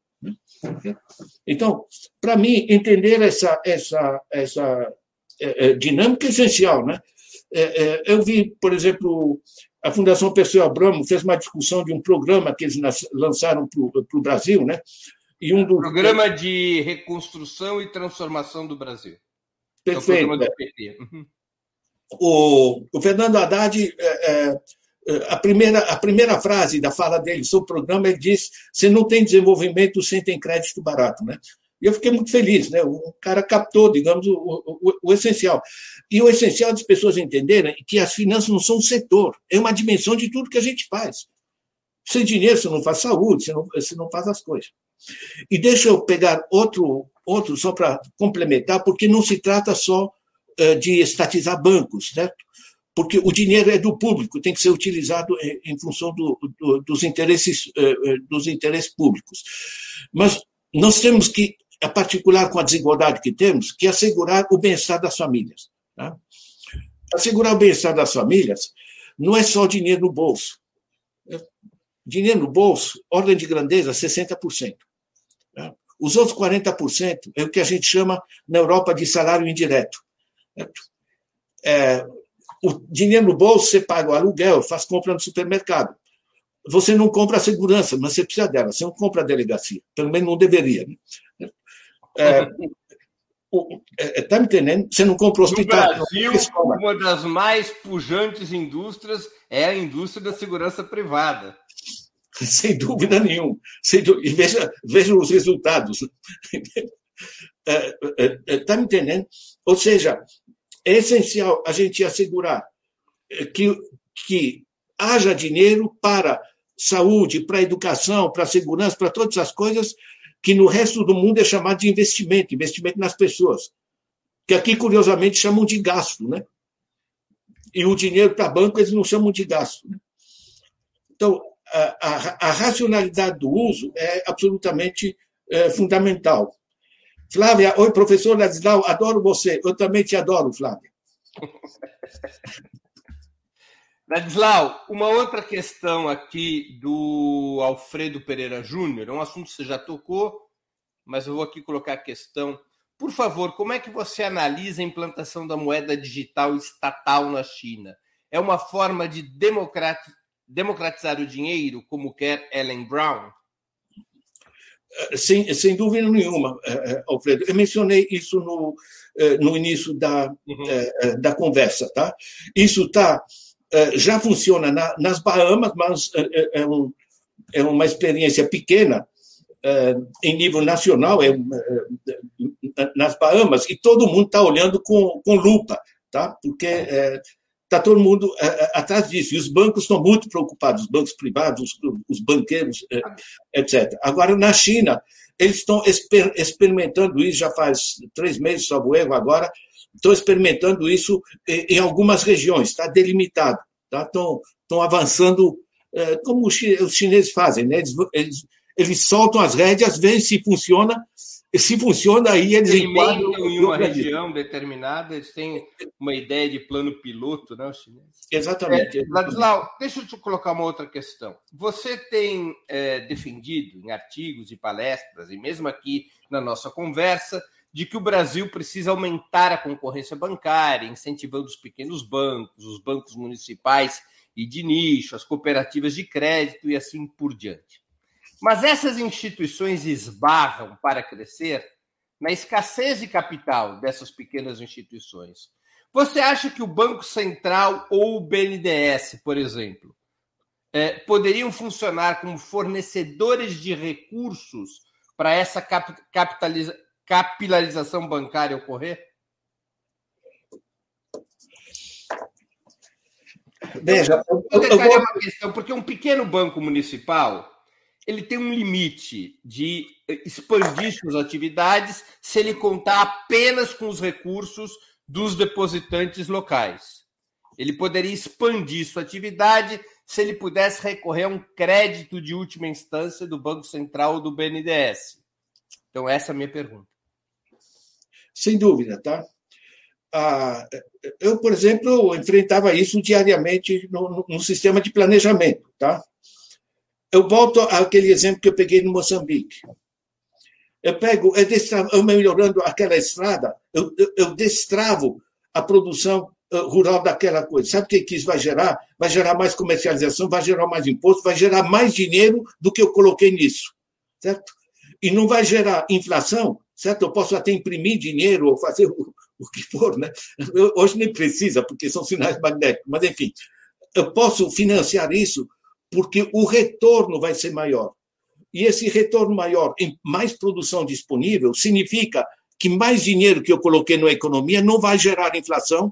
Então, para mim, entender essa, essa, essa é, é, dinâmica é essencial. Né? É, eu vi, por exemplo, a Fundação Perseu Abramo fez uma discussão de um programa que eles lançaram para o Brasil, né? E um do... Programa de reconstrução e transformação do Brasil. Perfeito. É o, o, Fernando Haddad é, é, a primeira, a primeira frase da fala dele sobre o programa, ele diz: você não tem desenvolvimento sem ter crédito barato. Né? E eu fiquei muito feliz, né? o cara captou, digamos, o, o, o essencial. E o essencial das pessoas entenderem que as finanças não são um setor, é uma dimensão de tudo que a gente faz. Sem dinheiro você não faz saúde, você não, você não faz as coisas. E deixa eu pegar outro, outro só para complementar, porque não se trata só de estatizar bancos, certo? porque o dinheiro é do público, tem que ser utilizado em, função do, do, dos, interesses, eh, eh, dos interesses públicos. Mas nós temos que, a particular com a desigualdade que temos, que assegurar o bem-estar das famílias. Tá? Assegurar o bem-estar das famílias não é só dinheiro no bolso. Dinheiro no bolso, ordem de grandeza, 60%. Tá? Os outros 40% é o que a gente chama na Europa de salário indireto. É, o dinheiro no bolso, você paga o aluguel, faz compra no supermercado. Você não compra a segurança, mas você precisa dela. Você não compra a delegacia. Pelo menos não deveria. Né? É, é, é, tá me entendendo? Você não compra o hospital. No Brasil, uma das mais pujantes indústrias é a indústria da segurança privada. [LAUGHS] Sem dúvida nenhuma. Sem dúvida. E veja, veja os resultados. Está [LAUGHS] é, é, é me entendendo? Ou seja, é essencial a gente assegurar eh, que, que haja dinheiro para saúde, para educação, para segurança, para todas as coisas que no resto do mundo é chamado de investimento, investimento nas pessoas. Que aqui, curiosamente, chamam de gasto, né? E o dinheiro para banco eles não chamam de gasto. Né? Então, a, a, a, racionalidade do uso é absolutamente é, fundamental. Flávia, oi, professor Ladislau, adoro você. Eu também te adoro, Flávia. [LAUGHS] Ladislau, uma outra questão aqui do Alfredo Pereira Júnior, é um assunto que você já tocou, mas eu vou aqui colocar a questão. Por favor, como é que você analisa a implantação da moeda digital estatal na China? É uma forma de democratizar o dinheiro, como quer Ellen Brown? Sem, sem dúvida nenhuma, eh, eh, Alfredo. Eu mencionei isso no, eh, no início da, uhum. da conversa. Tá? Isso tá, já funciona na, nas Bahamas, mas é, um, é uma experiência pequena em nível nacional, é, nas Bahamas, e todo mundo está olhando com, com lupa, tá? porque está todo mundo é, é, atrás disso. E os bancos estão muito preocupados, os bancos privados, os, os banqueiros, é, etc. Agora, na China, eles estão exper experimentando isso já faz três meses, salvo erro, agora, estão experimentando isso em, algumas regiões, está delimitado. Tá? Estão, estão avançando, como os chineses fazem, né? eles, eles, eles soltam as rédeas, veem se funciona se funciona aí, eles enquadram em uma região determinada, eles têm uma ideia de plano piloto, né, os chineses? Exatamente. É, Ladislau, deixa eu te colocar uma outra questão. Você tem é, defendido em artigos e palestras, e mesmo aqui na nossa conversa, de que o Brasil precisa aumentar a concorrência bancária, incentivando os pequenos bancos, os bancos municipais e de nicho, as cooperativas de crédito e assim por diante. Mas essas instituições esbarram para crescer na escassez de capital dessas pequenas instituições. Você acha que o Banco Central ou o BNDES, por exemplo, é, poderiam funcionar como fornecedores de recursos para essa capitaliza, capilarização bancária ocorrer? Veja, eu, eu, eu uma questão, porque um pequeno banco municipal ele tem um limite de expandir suas atividades se ele contar apenas com os recursos dos depositantes locais. Ele poderia expandir sua atividade se ele pudesse recorrer a um crédito de última instância do Banco Central ou do BNDES. Então, essa é a minha pergunta. Sem dúvida, tá? Ah, eu, por exemplo, enfrentava isso diariamente no, no sistema de planejamento, tá? Eu volto àquele exemplo que eu peguei no Moçambique. Eu pego, eu, destravo, eu melhorando aquela estrada, eu, eu, eu destravo a produção eh, rural daquela coisa. Sabe o que, isso vai gerar? Vai gerar mais comercialização, vai gerar mais imposto, vai gerar mais dinheiro do que eu coloquei nisso. Certo? E não vai gerar inflação, certo? Eu posso até imprimir dinheiro ou fazer [LAUGHS] o, o que for, né? Eu, hoje nem precisa, porque são sinais magnéticos, mas enfim, eu posso financiar isso porque o retorno vai ser maior. E esse retorno maior em mais produção disponível significa que mais dinheiro que eu coloquei na economia não vai gerar inflação,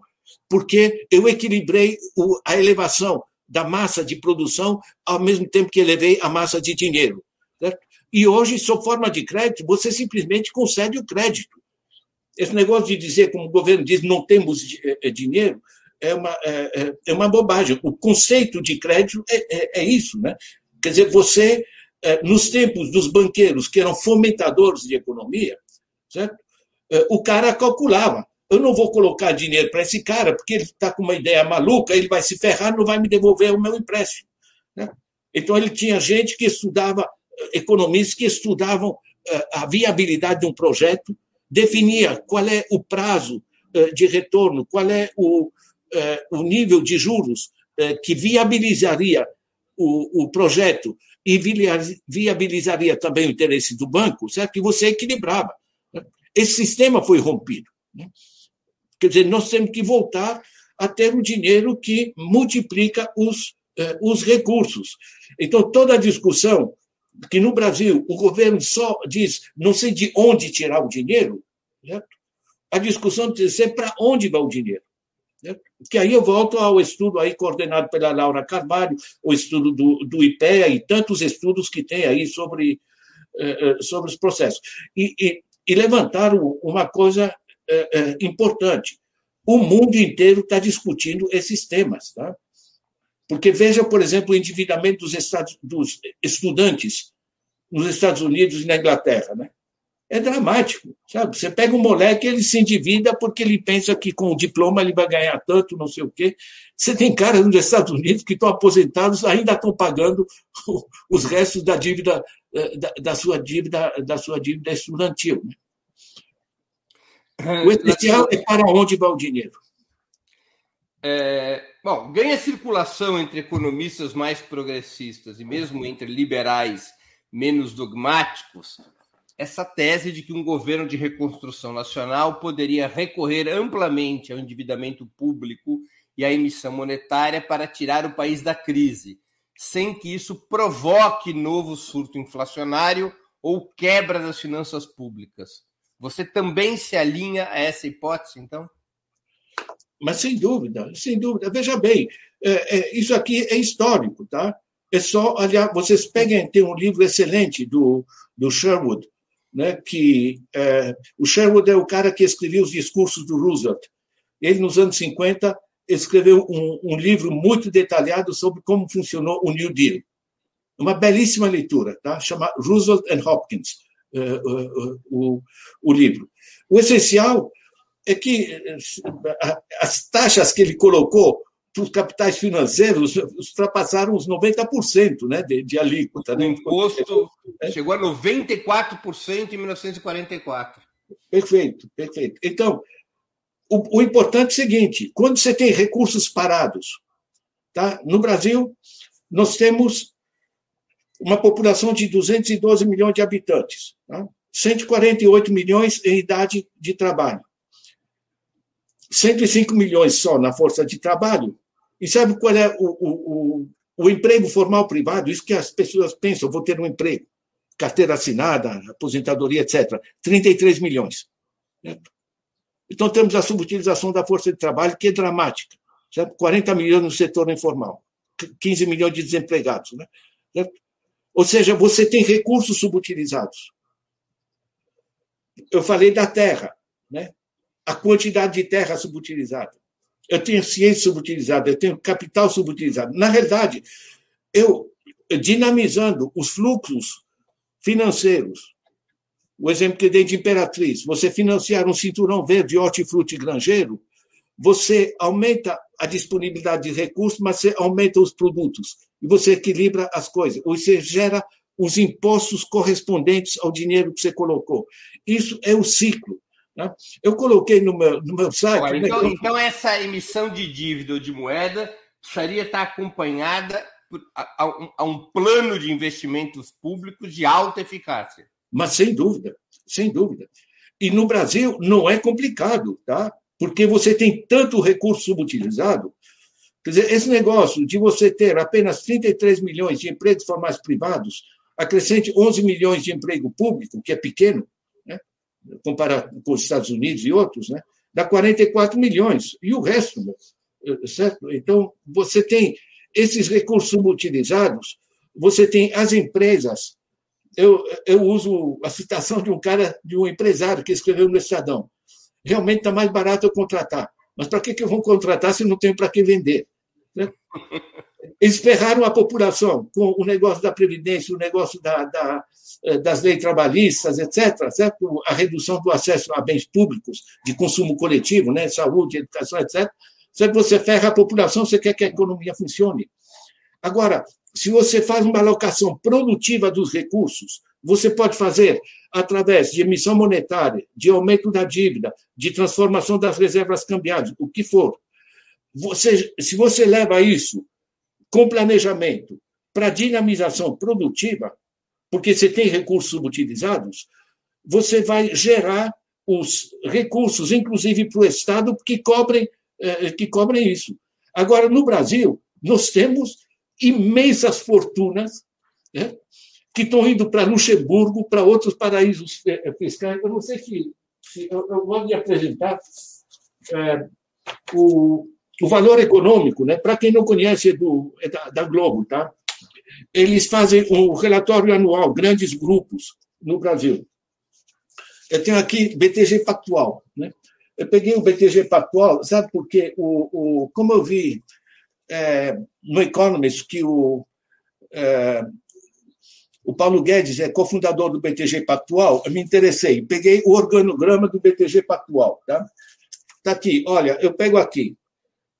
porque eu equilibrei a elevação da massa de produção ao mesmo tempo que elevei a massa de dinheiro. Certo? E hoje, sob forma de crédito, você simplesmente concede o crédito. Esse negócio de dizer, como o governo diz, não temos eh, dinheiro, é uma, é, é, é uma bobagem. O conceito de crédito é, é, é isso. Né? Quer dizer, você, é, nos tempos dos banqueiros, que eram fomentadores de economia, certo? É, o cara calculava. Eu não vou colocar dinheiro para esse cara, porque ele está com uma ideia maluca, ele vai se ferrar, não vai me devolver o meu empréstimo. Né? Então, ele tinha gente que estudava, economistas que estudavam a viabilidade de um projeto, definia qual é o prazo de retorno, qual é o, o nível de juros eh, que viabilizaria o, o projeto e viabilizaria também o interesse do banco, certo? que você equilibrava. Né? Esse sistema foi rompido. Né? Quer dizer, nós temos que voltar a ter o dinheiro que multiplica os, eh, os recursos. Então, toda a discussão que no Brasil o governo só diz não sei de onde tirar o dinheiro, certo? a discussão tem que ser para onde vai o dinheiro. Que aí eu volto ao estudo aí coordenado pela Laura Carvalho, o estudo do, do IPEA e tantos estudos que tem aí sobre, eh, eh, sobre os processos. E, e, e levantaram uma coisa eh, importante. O mundo inteiro está discutindo esses temas. Tá? Porque veja, por exemplo, o endividamento dos, estados, dos estudantes nos Estados Unidos e na Inglaterra. Né? É dramático, sabe? Você pega um moleque, ele se endivida porque ele pensa que com o diploma ele vai ganhar tanto, não sei o quê. Você tem caras nos Estados Unidos que estão aposentados, ainda estão pagando os restos da dívida eh, da, da sua dívida da sua dívida estudantil. Né? O essencial é para onde vai o dinheiro. É, bom, ganha circulação entre economistas mais progressistas e mesmo entre liberais menos dogmáticos essa tese de que um governo de reconstrução nacional poderia recorrer amplamente ao endividamento público e à emissão monetária para tirar o país da crise, sem que isso provoque novo surto inflacionário ou quebra das finanças públicas. Você também se alinha a essa hipótese, então? Mas sem dúvida, sem dúvida. Veja bem, é, é, isso aqui é histórico, tá? É só, aliás, vocês peguem, tem um livro excelente do, do Sherwood, né, que é, o Sherwood é o cara que escreveu os discursos do Roosevelt. Ele, nos anos 50, escreveu um, um livro muito detalhado sobre como funcionou o New Deal. Uma belíssima leitura, tá? chama Roosevelt and Hopkins, uh, uh, uh, o, o livro. O essencial é que as taxas que ele colocou os capitais financeiros ultrapassaram os 90% né, de, de alíquota. Né? O imposto é. chegou a 94% em 1944. Perfeito, perfeito. Então, o, o, importante é o seguinte: quando você tem recursos parados, tá? no Brasil, nós temos uma população de 212 milhões de habitantes, tá? 148 milhões em idade de trabalho, 105 milhões só na força de trabalho. E sabe qual é o, o, o, o emprego formal privado? Isso que as pessoas pensam, vou ter um emprego, carteira assinada, aposentadoria, etc. 33 milhões. Certo? Então, temos a subutilização da força de trabalho, que é dramática. Certo? 40 milhões no setor informal, 15 milhões de desempregados. Né? Certo? Ou seja, você tem recursos subutilizados. Eu falei da terra, né? a quantidade de terra subutilizada. Eu tenho ciência subutilizada, eu tenho capital subutilizado. Na realidade, eu dinamizando os fluxos financeiros, o exemplo que eu dei de Imperatriz, você financiar um cinturão verde hortifruti granjeiro, você aumenta a disponibilidade de recursos, mas você aumenta os produtos e você equilibra as coisas. Você gera os impostos correspondentes ao dinheiro que você colocou. Isso é o ciclo. Né? Eu coloquei no meu, no meu site. Né, então, então, essa emissão de dívida ou de moeda precisaria estar acompanhada a, a, a um plano de investimentos públicos de alta eficácia. Mas sem dúvida, sem dúvida. E no Brasil não é complicado, tá? Porque você tem tanto recurso subutilizado. Quer dizer, esse negócio de você ter apenas 33 milhões de empregos formais privados, acrescente 11 milhões de emprego público, que é pequeno, comparado com os Estados Unidos e outros, né, dá 44 milhões. E o resto, né, certo? Então, você tem esses recursos subutilizados, você tem as empresas. Eu, eu uso a citação de um cara, de um empresário que escreveu no Estadão. Realmente está mais barato eu contratar. Mas para que, que eu vou contratar se não tenho para que vender? Né? [LAUGHS] Eles ferraram a população com o negócio da Previdência, o negócio da, da, eh, das leis trabalhistas, etc., certo? a redução do acesso a bens públicos de consumo coletivo, né? saúde, educação, etc. Se você ferra a população, você quer que a economia funcione. Agora, se você faz uma alocação produtiva dos recursos, você pode fazer através de emissão monetária, de aumento da dívida, de transformação das reservas cambiais, o que for. Você, se você leva isso com planejamento para dinamização produtiva, porque você tem recursos subutilizados, você vai gerar os recursos, inclusive para o Estado, que cobrem, eh, que cobrem isso. Agora, no Brasil, nós temos imensas fortunas né, que estão indo para Luxemburgo, para outros paraísos eh, fiscais. Eu não sei se, se eu, eu vou lhe apresentar é, o, o valor econômico, né? Para quem não conhece é do, é da, da, Globo, tá? Eles fazem um relatório anual, grandes grupos no Brasil. Eu tenho aqui BTG Pactual, né? Eu peguei o BTG Pactual, sabe por quê? O, o, como eu vi é, no Economist que o, é, o Paulo Guedes é cofundador do BTG Pactual, eu me interessei. Peguei o organograma do BTG Pactual, tá? Tá aqui, olha, eu pego aqui.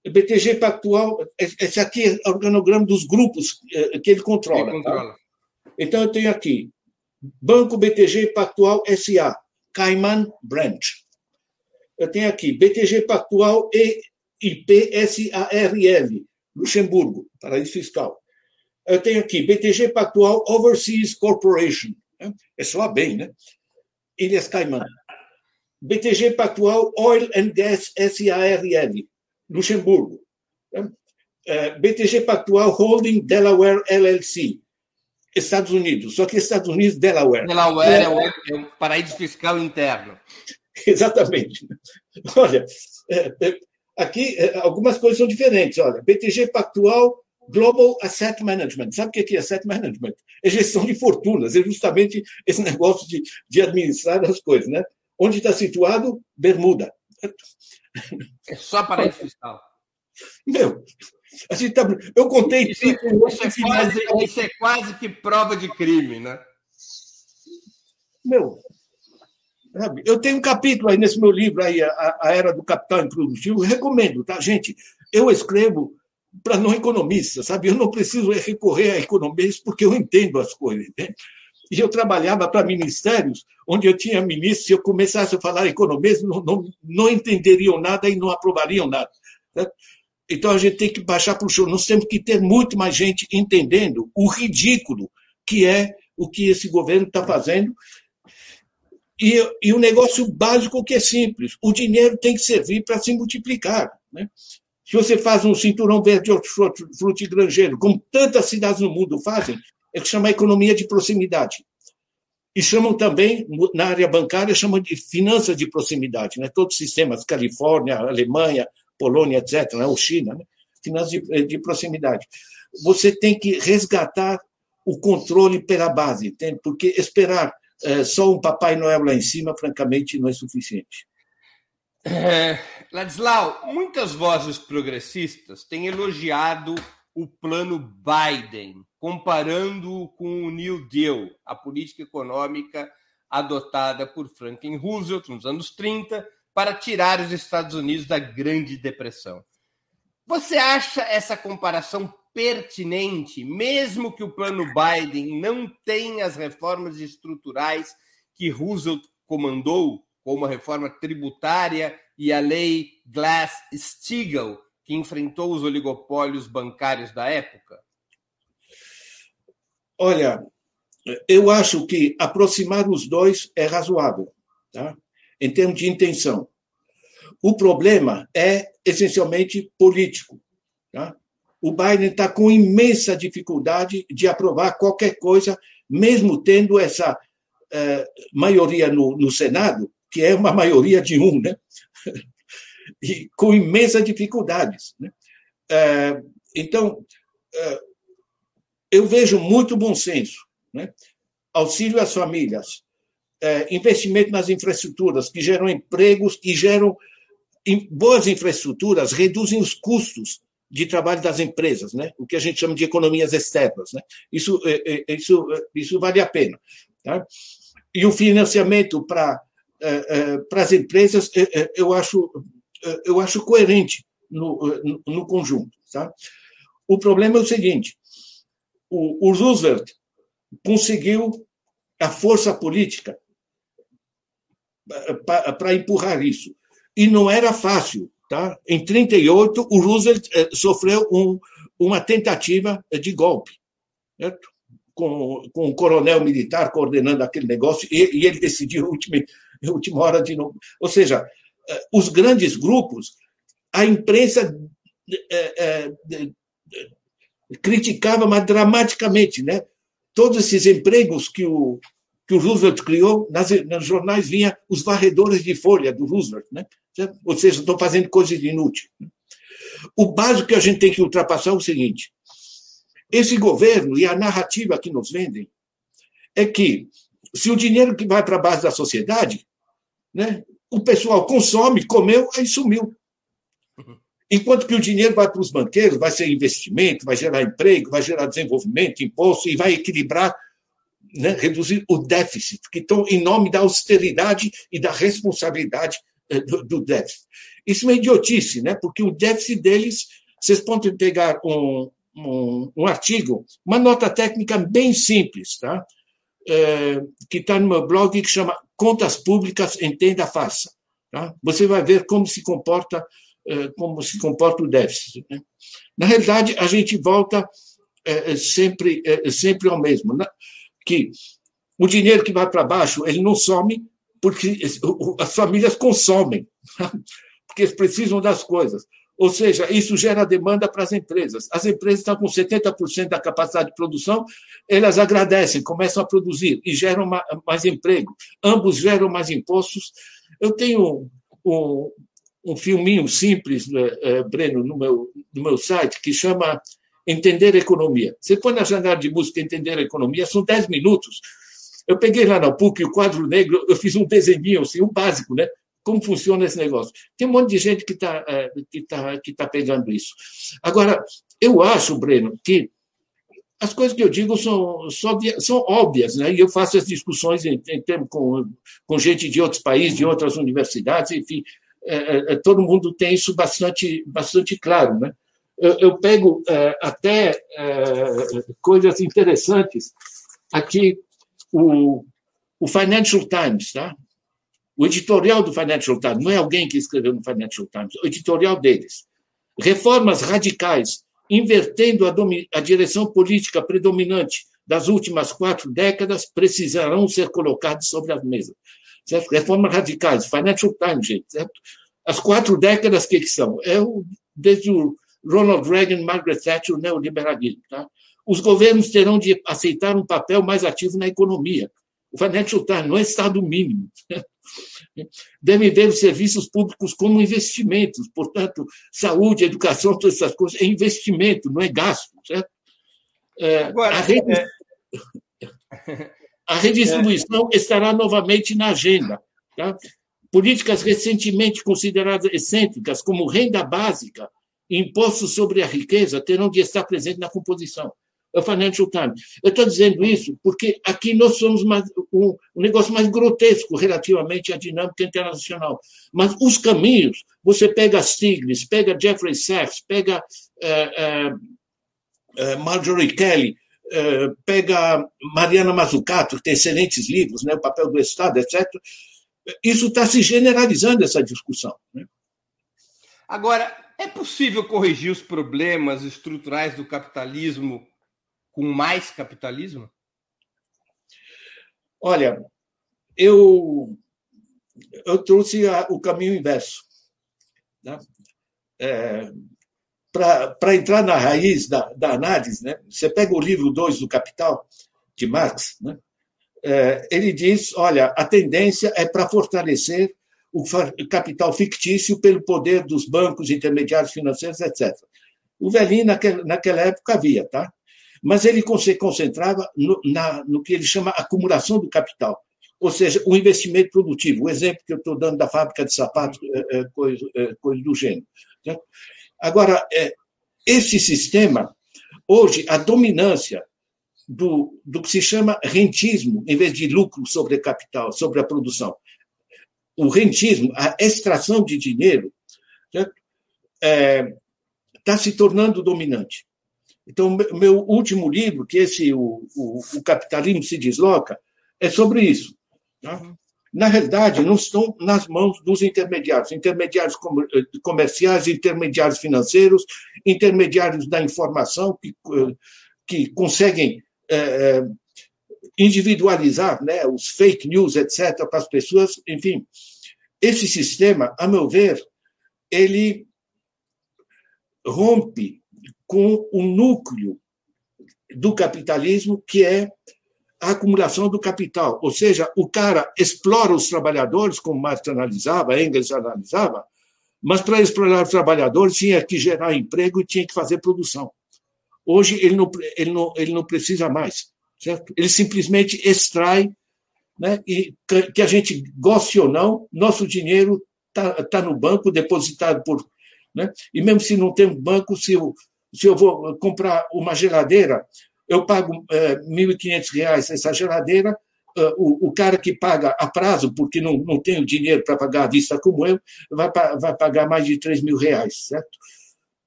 BTG Pactual, esse aqui é o organograma dos grupos eh, que ele controla. Ele controla. Tá? Então, eu tenho aqui Banco BTG Pactual SA, Cayman Branch. Eu tenho aqui BTG Pactual EIPSARL, Luxemburgo, paraíso fiscal. Eu tenho aqui BTG Pactual Overseas Corporation, né? é só bem, né? Ilhas Cayman. BTG Pactual Oil and Gas SARL, Luxemburgo. Né? É, BTG Pactual Holding Delaware LLC, Estados Unidos. Só que Estados Unidos, Delaware. Delaware é, o, é um paraíso fiscal interno. [LAUGHS] Exatamente. Olha, é, é, aqui algumas coisas são diferentes. Olha, BTG Pactual Global Asset Management. Sabe o que é Asset Management? É gestão de fortunas, é justamente esse [LAUGHS] negócio de, de administrar as coisas. Né? Onde está situado? Bermuda. É só paraíso fiscal. Meu, a gente tá... eu contei. Isso, é, isso, é quase, isso é quase que prova de crime, né? Meu, eu tenho um capítulo aí nesse meu livro, aí, a, a Era do Capital Improdutivo, recomendo, tá, gente? Eu escrevo para não economistas, sabe? Eu não preciso recorrer a economistas porque eu entendo as coisas, entende? E eu trabalhava para ministérios onde eu tinha ministros, se eu começasse a falar economia, não, não, não entenderiam nada e não aprovariam nada. Né? Então a gente tem que baixar para o chão. Nós temos que ter muito mais gente entendendo o ridículo que é o que esse governo está fazendo. E, e um negócio básico que é simples: o dinheiro tem que servir para se multiplicar. Né? Se você faz um cinturão verde frutigranjeiro, como tantas cidades no mundo fazem, é que chama economia de proximidade. E chamam também, na área bancária, chamam de finanças de proximidade. Né? Todos os sistemas, Califórnia, Alemanha, Polônia, etc., né? ou China, né? finanças de, de proximidade. Você tem que resgatar o controle pela base, porque esperar é, só um Papai Noel lá em cima, francamente, não é suficiente. É, Ladislau, muitas vozes progressistas têm elogiado o plano Biden, comparando com o New Deal, a política econômica adotada por Franklin Roosevelt nos anos 30 para tirar os Estados Unidos da Grande Depressão. Você acha essa comparação pertinente, mesmo que o plano Biden não tenha as reformas estruturais que Roosevelt comandou, como a reforma tributária e a lei Glass-Steagall, que enfrentou os oligopólios bancários da época? Olha, eu acho que aproximar os dois é razoável, tá? em termos de intenção. O problema é essencialmente político. Tá? O Biden está com imensa dificuldade de aprovar qualquer coisa, mesmo tendo essa eh, maioria no, no Senado, que é uma maioria de um, né? E com imensas dificuldades. Né? É, então, é, eu vejo muito bom senso. Né? Auxílio às famílias, é, investimento nas infraestruturas que geram empregos e geram boas infraestruturas, reduzem os custos de trabalho das empresas, né? o que a gente chama de economias externas. Né? Isso, isso, isso vale a pena. Tá? E o financiamento para para as empresas, eu acho eu acho coerente no, no conjunto. Tá? O problema é o seguinte: o, o Roosevelt conseguiu a força política para empurrar isso. E não era fácil. Tá? Em 38, o Roosevelt eh, sofreu um, uma tentativa de golpe, certo? Com, com um coronel militar coordenando aquele negócio, e, e ele decidiu, última, última hora, de novo. Ou seja, eh, os grandes grupos, a imprensa é, é, criticava, mas dramaticamente, né? Todos esses empregos que o, que o Roosevelt criou, nas, nos jornais vinha os varredores de folha do Roosevelt, né? Ou seja, estão fazendo coisas inúteis. O básico que a gente tem que ultrapassar é o seguinte: esse governo e a narrativa que nos vendem é que se o dinheiro que vai para a base da sociedade, né, o pessoal consome, comeu, aí sumiu. Enquanto que o dinheiro vai para os banqueiros, vai ser investimento, vai gerar emprego, vai gerar desenvolvimento, imposto e vai equilibrar, né, reduzir o déficit, que estão em nome da austeridade e da responsabilidade eh, do, do, déficit. Isso é uma idiotice, né? porque o déficit deles, vocês podem pegar um, um, um artigo, uma nota técnica bem simples, tá? É, que está no meu blog, que chama Contas Públicas, Entenda, Faça. Tá? Você vai ver como se comporta é, como se comporta o déficit. Né? Na realidade, a gente volta é, sempre, sempre ao mesmo, né? que o dinheiro que vai para baixo ele não some porque as famílias consomem, [LAUGHS] porque eles precisam das coisas. Ou seja, isso gera demanda para as empresas. As empresas estão com 70% da capacidade de produção, elas agradecem, começam a produzir e geram mais emprego. Ambos geram mais impostos. Eu tenho um, um filminho simples, eh, eh, Breno, no meu, no meu site, que chama Entender Economia. Você põe na janela de música Entender Economia, são 10 minutos. Eu peguei lá na PUC o quadro negro, eu fiz um desenho, assim, um básico, né? Como funciona esse negócio. Tem um monte de gente que está é, que tá, que tá pegando isso. Agora, eu acho, Breno, que as coisas que eu digo são, são, são óbvias, né? e eu faço as discussões em, em com, com gente de outros países, de outras universidades, enfim, é, é, é todo mundo tem isso bastante, bastante claro. Né? Eu, eu pego é, até é, coisas interessantes. Aqui, o, o Financial Times, tá? O editorial do Financial Times, não é alguém que escreveu no Financial Times, o editorial deles. Reformas radicais, invertendo a, a direção política predominante das últimas quatro décadas precisarão ser colocados sobre a mesa. Certo? Reformas radicais, Financial Times, gente, certo? As quatro décadas, que, que são? É o, desde o Ronald Reagan, Margaret Thatcher, o neoliberalismo. Tá? Os governos terão de aceitar um papel mais ativo na economia. O Financial Times não é Estado mínimo. [LAUGHS] Devem ver os serviços públicos como investimentos, portanto, saúde, educação, todas essas coisas é investimento, não é gasto. Certo? É, Agora, a, redi... é... a redistribuição é... estará novamente na agenda. Tá? Políticas recentemente consideradas excêntricas, como renda básica e impostos sobre a riqueza, terão de estar presentes na composição. Financial Times. Eu estou dizendo isso porque aqui nós somos mais, um, um, negócio mais grotesco relativamente à dinâmica internacional. Mas os caminhos, você pega Stiglitz, pega Jeffrey Sachs, pega uh, uh, uh, Marjorie Kelly, pega Mariana Mazzucato, que tem excelentes livros, né, O Papel do Estado, etc. Isso está se generalizando, essa discussão. Né? Agora, é possível corrigir os problemas estruturais do capitalismo com mais capitalismo? Olha, eu, eu trouxe a, o caminho inverso. Né? É, Para entrar na raiz da, da análise, né? você pega o livro 2 do Capital, de Marx, né? é, ele diz: olha, a tendência é para fortalecer o capital fictício pelo poder dos bancos, intermediários financeiros, etc. O velhinho, naquela, época, havia, tá? Mas ele se concentrava no, na, no que ele chama acumulação do capital, ou seja, o investimento produtivo. O exemplo que eu estou dando da fábrica de sapatos, é, coisa, é, coisa do gênero. Certo? Agora, é, esse sistema, hoje, a dominância do, do que se chama rentismo, em vez de lucro sobre capital, sobre a produção. O rentismo, a extração de dinheiro, está é, se tornando dominante. Então, meu último livro, que esse o, o, o Capitalismo se Desloca, é sobre isso. Tá? Uhum. Na realidade, não estão nas mãos dos intermediários, intermediários eh, comerciais, intermediários financeiros, intermediários da informação que, eh, que conseguem é, individualizar né, os fake news, etc., para as pessoas. Enfim, esse sistema, a meu ver, ele rompe com o núcleo do capitalismo, que é a acumulação do capital. Ou seja, o cara explora os trabalhadores, como Marx analisava, Engels analisava, mas para explorar os trabalhadores tinha que gerar emprego e tinha que fazer produção. Hoje ele não, ele não, ele não precisa mais, certo? Ele simplesmente extrai, né? e que a gente goste ou não, nosso dinheiro está tá no banco, depositado por. Né? E mesmo se não tem banco, se eu, se eu vou comprar uma geladeira, eu pago é, R$ 1.500 essa geladeira, é, o, o, cara que paga a prazo, porque não, não tem o dinheiro para pagar à vista como eu, vai, vai pagar mais de 3 mil reais, certo?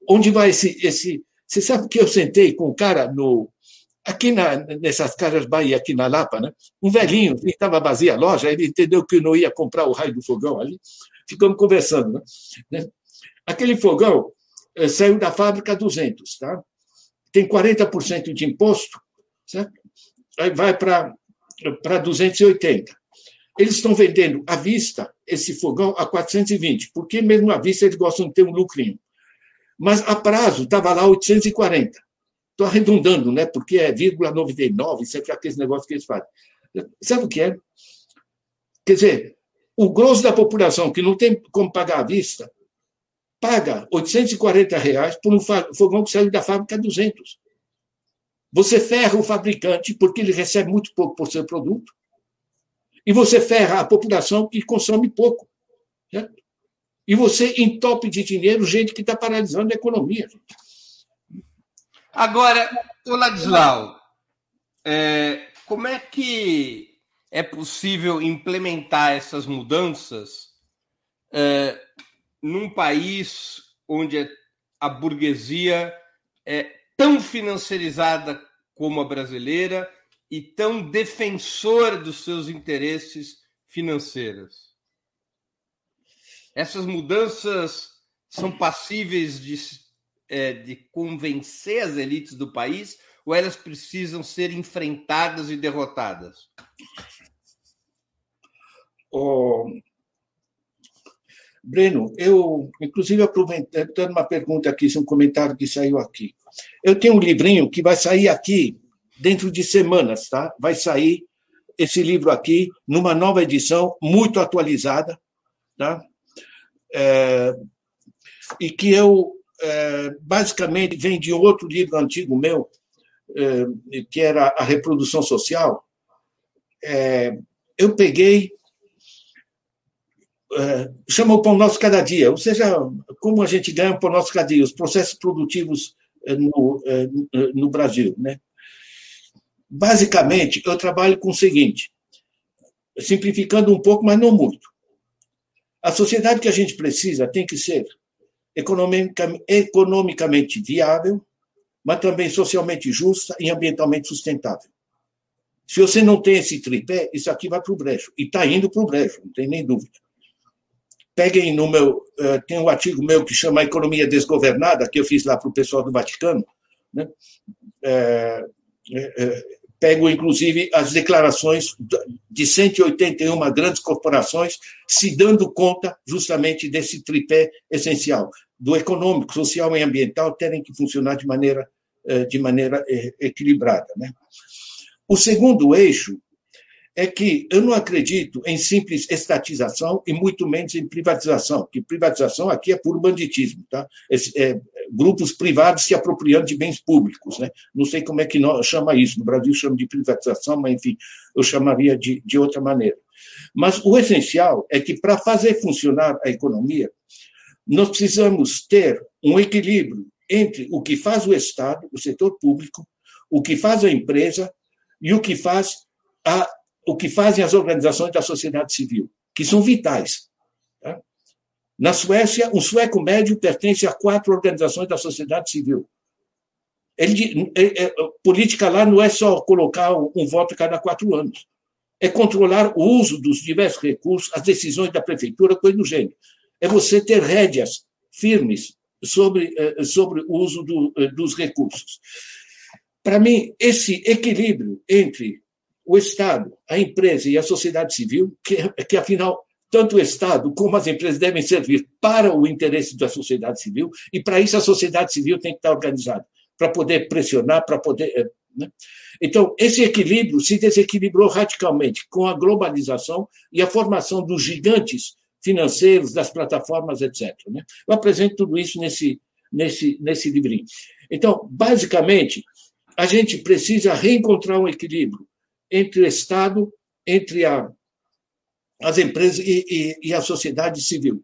Onde vai esse, esse. Você sabe que eu sentei com o cara no. Aqui na, nessas casas Bahia, aqui na Lapa, né? Um velhinho, estava vazia a loja, ele entendeu que eu não ia comprar o raio do fogão ali, ficamos conversando. Né? Aquele fogão, eh, saiu da fábrica 200, tá? Tem 40% de imposto, certo? Aí vai para para 280. Eles estão vendendo à vista esse fogão a 420, porque mesmo à vista eles gostam de ter um lucrinho. Mas a prazo estava lá 840. Estou arredondando, né? Porque é vírgula 99, sempre aqueles negócios que eles fazem. Sabe o que é? Quer dizer, o grosso da população que não tem como pagar à vista paga 840 reais por um fogão que saiu da fábrica a 200. Você ferra o fabricante porque ele recebe muito pouco por seu produto e você ferra a população que consome pouco. Certo? E você entope de dinheiro gente que está paralisando a economia. Agora, Ladislau, é, como é que é possível implementar essas mudanças é, num país onde a burguesia é tão financiarizada como a brasileira e tão defensora dos seus interesses financeiros. Essas mudanças são passíveis de, é, de convencer as elites do país ou elas precisam ser enfrentadas e derrotadas? Oh, Breno, eu, inclusive, aproveitando uma pergunta aqui, um comentário que saiu aqui. Eu tenho um livrinho que vai sair aqui dentro de semanas, tá? Vai sair esse livro aqui numa nova edição, muito atualizada, tá? É, e que eu, é, basicamente, vem de outro livro antigo meu, é, que era A Reprodução Social. É, eu peguei é, chama o pão nosso cada dia, ou seja, como a gente ganha o pão nosso cada dia, os processos produtivos é, no, é, no Brasil. Né? Basicamente, eu trabalho com o seguinte, simplificando um pouco, mas não muito. A sociedade que a gente precisa tem que ser economicamente viável, mas também socialmente justa e ambientalmente sustentável. Se você não tem esse tripé, isso aqui vai para o brejo. E está indo para o brejo, não tem nem dúvida. Peguem no meu. Uh, tem um artigo meu que chama Economia Desgovernada, que eu fiz lá para o pessoal do Vaticano. Né? É, é, pego, inclusive, as declarações de 181 grandes corporações se dando conta justamente desse tripé essencial, do econômico, social e ambiental terem que funcionar de maneira, de maneira equilibrada. Né? O segundo eixo é que eu não acredito em simples estatização e muito menos em privatização, que privatização aqui é puro banditismo, tá? É, grupos privados se apropriando de bens públicos, né? Não sei como é que nós chama isso, no Brasil chama de privatização, mas enfim, eu chamaria de, de outra maneira. Mas o essencial é que para fazer funcionar a economia, nós precisamos ter um equilíbrio entre o que faz o Estado, o setor público, o que faz a empresa e o que faz a o que fazem as organizações da sociedade civil, que são vitais. Tá? Na Suécia, um sueco médio pertence a quatro organizações da sociedade civil. Ele, é, é, política lá não é só colocar um, um voto a cada quatro anos. É controlar o uso dos diversos recursos, as decisões da prefeitura, coisa do gênero. É você ter rédeas firmes sobre, eh, sobre o uso do, eh, dos recursos. Para mim, esse equilíbrio entre o Estado, a empresa e a sociedade civil, que, que afinal tanto o Estado como as empresas devem servir para o interesse da sociedade civil, e para isso a sociedade civil tem que estar organizada, para poder pressionar, para poder. Eh, né? Então, esse equilíbrio se desequilibrou radicalmente com a globalização e a formação dos gigantes financeiros, das plataformas, etc. Né? Eu apresento tudo isso nesse, nesse, nesse livrinho. Então, basicamente, a gente precisa reencontrar um equilíbrio entre o Estado, entre a, as empresas e, e, e a sociedade civil.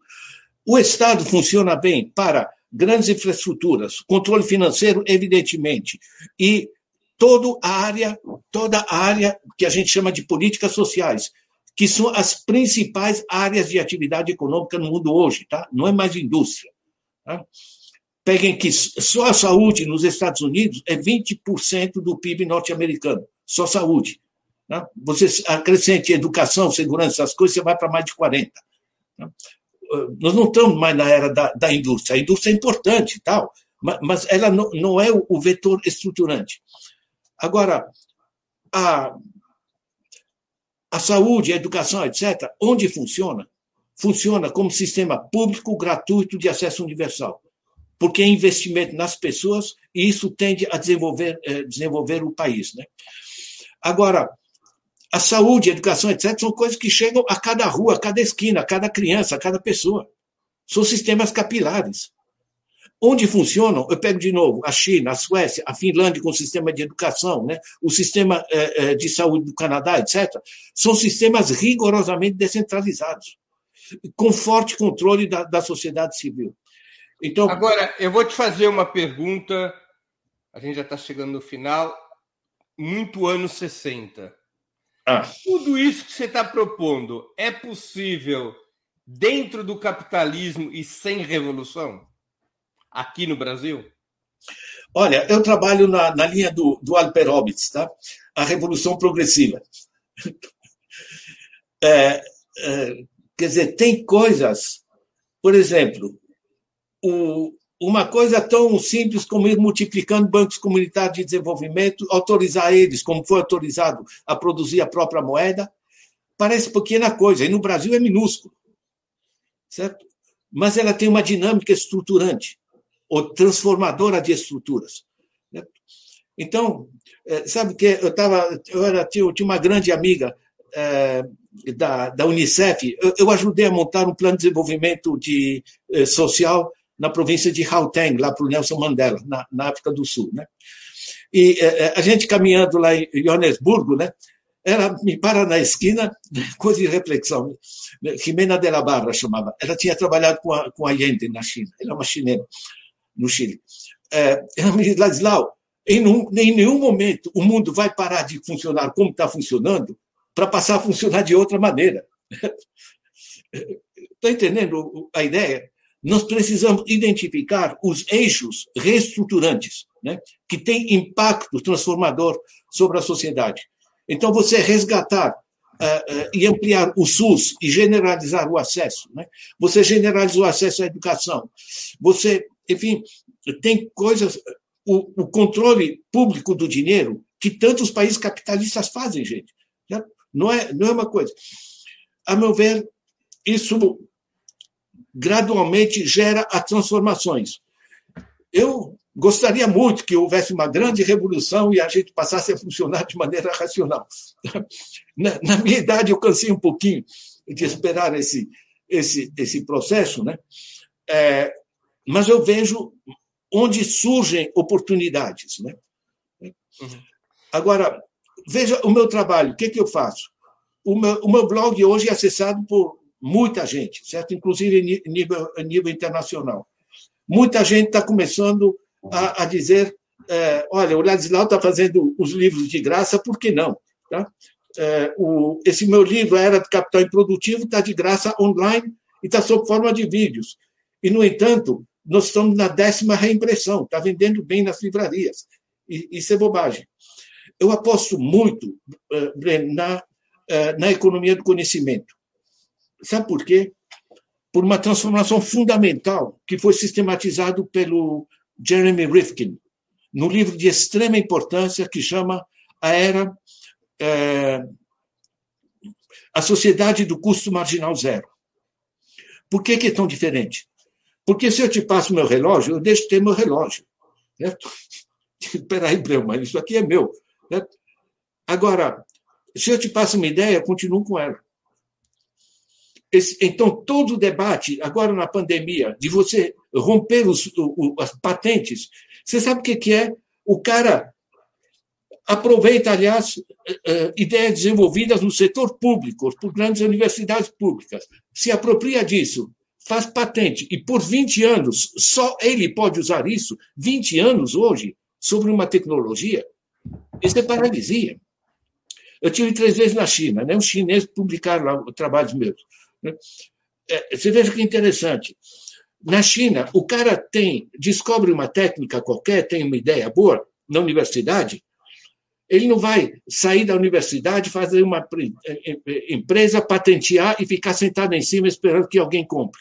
O Estado funciona bem para grandes infraestruturas, controle financeiro, evidentemente, e toda a área, toda a área que a gente chama de políticas sociais, que são as principais áreas de atividade econômica no mundo hoje, tá? Não é mais indústria. Tá? Peguem que só a saúde nos Estados Unidos é 20% do PIB norte-americano, só saúde. Né? Você acrescente educação, segurança, essas coisas, você vai para mais de 40. Né? Nós não estamos mais na era da, da indústria. A indústria é importante tal, mas, mas ela não, não é o, o vetor estruturante. Agora, a, a saúde, a educação, etc., onde funciona? Funciona como sistema público gratuito de acesso universal, porque é investimento nas pessoas e isso tende a desenvolver, eh, desenvolver o país. Né? Agora, a saúde, a educação, etc., são coisas que chegam a cada rua, a cada esquina, a cada criança, a cada pessoa. São sistemas capilares. Onde funcionam, eu pego de novo a China, a Suécia, a Finlândia com o sistema de educação, né? o sistema eh, de saúde do Canadá, etc., são sistemas rigorosamente descentralizados, com forte controle da, da sociedade civil. Então, Agora, eu vou te fazer uma pergunta, a gente já está chegando no final, muito anos 60. Ah. Tudo isso que você está propondo é possível dentro do capitalismo e sem revolução? Aqui no Brasil? Olha, eu trabalho na, na linha do, do Alperovitz, tá? a revolução progressiva. [LAUGHS] É, é, quer dizer, tem coisas, por exemplo, o, uma coisa tão simples como ir multiplicando bancos comunitários de desenvolvimento, autorizar eles, como foi autorizado, a produzir a própria moeda, parece pequena coisa, e no Brasil é minúsculo, certo? Mas ela tem uma dinâmica estruturante, ou transformadora de estruturas. Então, é, sabe que eu tava, eu era tinha, tinha uma grande amiga é, da, da Unicef, eu, eu, ajudei a montar um plano de desenvolvimento de, é, social na província de Gauteng, lá para o Nelson Mandela, na, na, África do Sul. Né? E é, a gente caminhando lá em Joanesburgo, né? ela me para na esquina, [LAUGHS] coisa de reflexão. Jimena de la Barra chamava. Ela tinha trabalhado com a, com a Allende na China. Ela é uma chilena, no Chile. É, ela me diz, Ladislau, em, em nenhum momento o mundo vai parar de funcionar como está funcionando para passar a funcionar de outra maneira. Está [LAUGHS] entendendo a ideia? Nós precisamos identificar os eixos reestruturantes né, que têm impacto transformador sobre a sociedade. Então, você resgatar uh, uh, e ampliar o SUS e generalizar o acesso. Né? Você generalizou o acesso à educação. Você, enfim, tem coisas. O, o controle público do dinheiro que tantos países capitalistas fazem, gente. Não é, não é uma coisa. A meu ver, isso gradualmente gera as transformações. Eu gostaria muito que houvesse uma grande revolução e a gente passasse a funcionar de maneira racional. Na, na minha idade, eu cansei um pouquinho de esperar esse, esse, esse processo, né? É, mas eu vejo onde surgem oportunidades. Né? Uhum. Agora, veja o meu trabalho, o que, que eu faço? O meu, o meu blog hoje é acessado por muita gente, certo? Inclusive nível, nível internacional. Muita gente está começando a, a dizer: é, olha, o Ladislau está fazendo os livros de graça, por que não? Tá? É, o, esse meu livro, Era do Capital Improdutivo, está de graça online e está sob forma de vídeos. E, no entanto, nós estamos na décima reimpressão, está vendendo bem nas livrarias. E, isso é bobagem. Eu aposto muito, uh, na, uh, na economia do conhecimento. Sabe por quê? Por uma transformação fundamental que foi sistematizado pelo Jeremy Rifkin, no livro de extrema importância que chama A Era, é, a Sociedade do Custo Marginal Zero. Por que, que é tão diferente? Porque se eu te passo meu relógio, eu deixo de ter meu relógio. Certo? [LAUGHS] Espera aí, mas isso aqui é meu. Certo? Agora, se eu te passo uma ideia, eu continuo com ela. Esse, então, todo o debate, agora na pandemia, de você romper os, o, as patentes, você sabe o que, que é? O cara aproveita, aliás, eh, eh, ideias desenvolvidas no setor público, por grandes universidades públicas, se apropria disso, faz patente, e por 20 anos, só ele pode usar isso, 20 anos hoje, sobre uma tecnologia, isso é paralisia. Eu tive três vezes na China, né? os chineses publicaram lá trabalhos meus. Né? É, você veja que interessante. Na China, o cara tem, descobre uma técnica qualquer, tem uma ideia boa na universidade, ele não vai sair da universidade, fazer uma é, é, empresa, patentear e ficar sentado em cima esperando que alguém compre.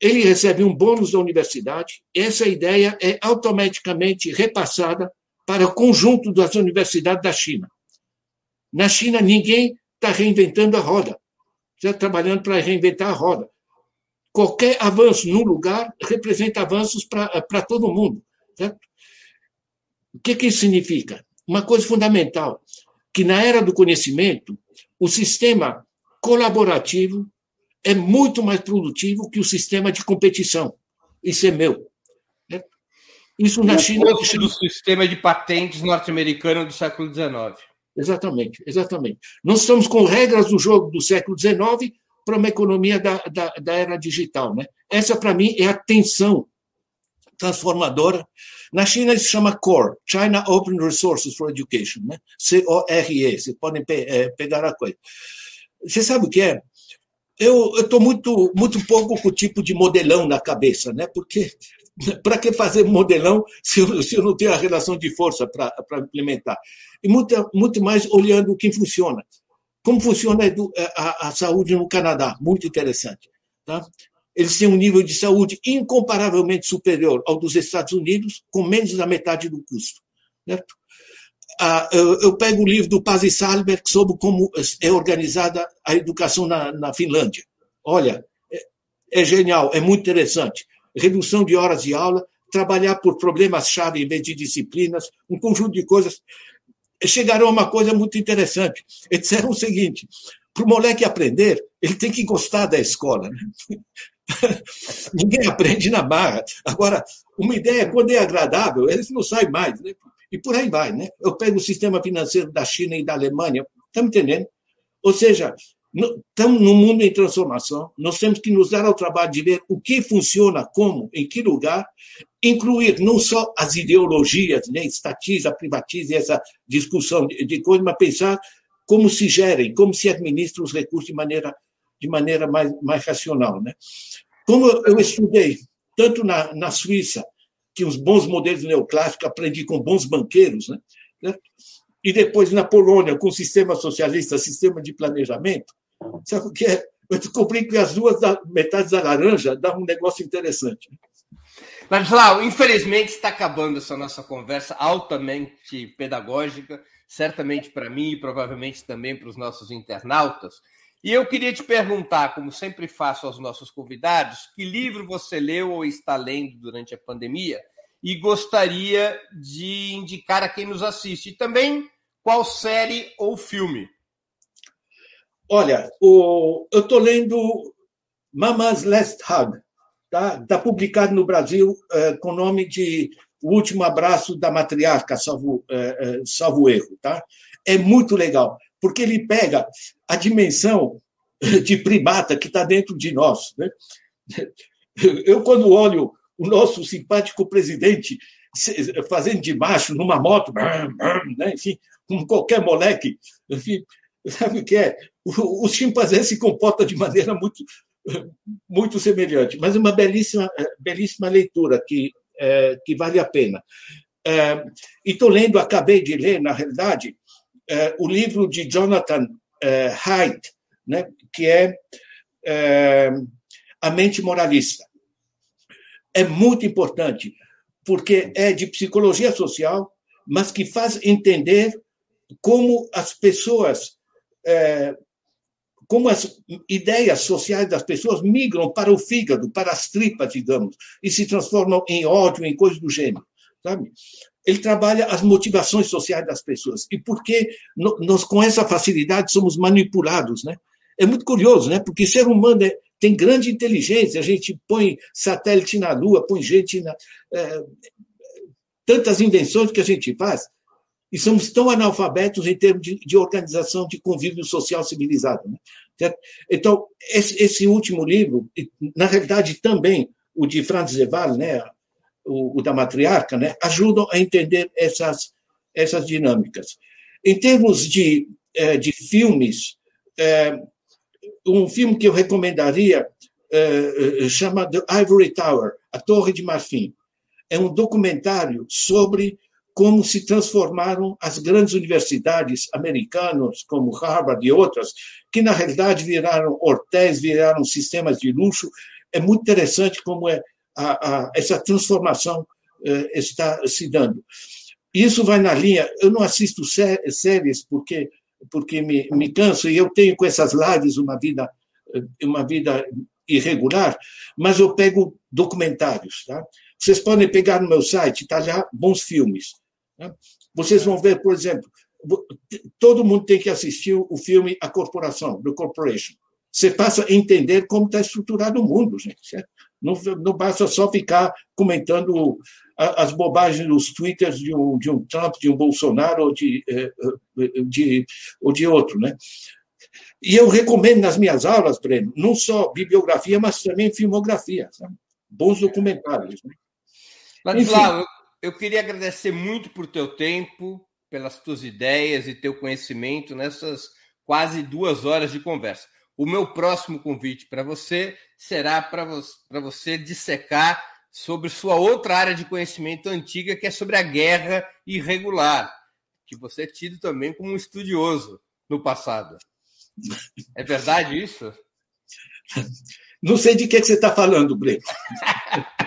Ele recebe um bônus da universidade, essa ideia é automaticamente repassada para o conjunto das universidades da China. Na China, ninguém está reinventando a roda já trabalhando para reinventar a roda. Qualquer avanço num lugar representa avanços para todo mundo. Certo? O que, que isso significa? Uma coisa fundamental, que na era do conhecimento, o sistema colaborativo é muito mais produtivo que o sistema de competição. Isso é meu. Certo? Isso na o China. do sistema de patentes norte-americano do século XIX. Exatamente, exatamente. Nós estamos com regras do jogo do século XIX para uma economia da, da, da era digital. Né? Essa, para mim, é a tensão transformadora. Na China, isso se chama CORE, China Open Resources for Education, né? C-O-R-E, vocês podem pe é, pegar a coisa. Você sabe o que é? Eu estou muito, muito pouco com o tipo de modelão na cabeça, né? porque [LAUGHS] para que fazer modelão se eu, se eu, não tenho a relação de força para implementar? E muito, muito mais olhando o que funciona. Como funciona a, a, a, saúde no Canadá, muito interessante. Tá? eles têm um nível de saúde incomparavelmente superior ao dos Estados Unidos, com menos da metade do custo. Certo? Ah, eu pego o livro do Paz e Salberg sobre como é organizada a educação na, na Finlândia. Olha, é, é, genial, é muito interessante. Redução de horas de aula, trabalhar por problemas-chave em vez de disciplinas, um conjunto de coisas. Chegaram a uma coisa muito interessante. Eles disseram o seguinte: para o moleque aprender, ele tem que gostar da escola. Né? [LAUGHS] Ninguém aprende na barra. Agora, uma ideia, quando é agradável, eles não saem mais. Né? E por aí vai. Né? Eu pego o sistema financeiro da China e da Alemanha, estamos entendendo? Ou seja, estamos num mundo em transformação, nós temos que nos dar ao trabalho de ver o que funciona, como, em que lugar, incluir não só as ideologias, né, estatiza, privatiza, essa discussão de, de mas pensar como se gerem, como se administram os recursos de maneira, de maneira mais, mais racional. Né? Como eu estudei tanto na, na Suíça, que os bons modelos neoclássicos aprendi com bons banqueiros, né? e depois na Polônia, com o sistema socialista, sistema de planejamento, sabe o que é? Eu descobri que as duas metades da laranja dão um negócio interessante. Ladislau, infelizmente está acabando essa nossa conversa altamente pedagógica, certamente para mim e provavelmente também para os nossos internautas. E eu queria te perguntar, como sempre faço aos nossos convidados, que livro você leu ou está lendo durante a pandemia e gostaria de indicar a quem nos assiste. E também qual série ou filme? Olha, o, eu estou lendo Mama's Last Hug. Está tá publicado no Brasil é, com o nome de O Último Abraço da Matriarca, salvo, é, é, salvo erro. Tá? É muito legal, porque ele pega a dimensão de primata que está dentro de nós. Né? Eu, quando olho o nosso simpático presidente fazendo de macho numa moto, né? enfim, com qualquer moleque, enfim, sabe o que é? O, o chimpanzé se comporta de maneira muito, muito semelhante, mas uma belíssima, belíssima leitura que, é, que vale a pena. É, e estou lendo, acabei de ler, na realidade, é, o livro de Jonathan Haidt, né, que é, A Mente Moralista é muito importante, porque é de psicologia social, mas que faz entender como as pessoas, como as ideias sociais das pessoas migram para o fígado, para as tripas, digamos, e se transformam em ódio, em coisas do gênero. Sabe? Ele trabalha as motivações sociais das pessoas. E por que nós, com essa facilidade, somos manipulados, né? É muito curioso, né? Porque ser humano é, tem grande inteligência, a gente põe satélite na Lua, põe gente na. É, tantas invenções que a gente faz, e somos tão analfabetos em termos de, de organização de convívio social civilizado. Né? Então, esse, esse, último livro, na realidade também o de Franz Zeval, né, o, o, da matriarca, né, ajudam a entender essas, essas dinâmicas. Em termos de, é, de filmes, é, um filme que eu recomendaria uh, chama The Ivory Tower, A Torre de Marfim. É um documentário sobre como se transformaram as grandes universidades americanas, como Harvard e outras, que na realidade viraram hotéis, viraram sistemas de luxo. É muito interessante como é a, a, essa transformação uh, está se dando. Isso vai na linha. Eu não assisto sé séries porque porque me, me canso e eu tenho com essas lives uma vida uma vida irregular, mas eu pego documentários. Tá? Vocês podem pegar no meu site, está já bons filmes. Tá? Vocês vão ver, por exemplo, todo mundo tem que assistir o filme A Corporação, The Corporation. Você passa a entender como está estruturado o mundo, gente. Não, não basta só ficar comentando as bobagens nos twitters de um, de um Trump, de um Bolsonaro ou de, eh, eh, de, ou de outro. Né? E eu recomendo nas minhas aulas, Breno, não só bibliografia, mas também filmografia. Sabe? Bons documentários. Né? Ladislao, eu queria agradecer muito por teu tempo, pelas tuas ideias e teu conhecimento nessas quase duas horas de conversa. O meu próximo convite para você será para você, você dissecar sobre sua outra área de conhecimento antiga, que é sobre a guerra irregular, que você é tido também como um estudioso no passado. É verdade isso? Não sei de que, que você está falando, Breno. [LAUGHS]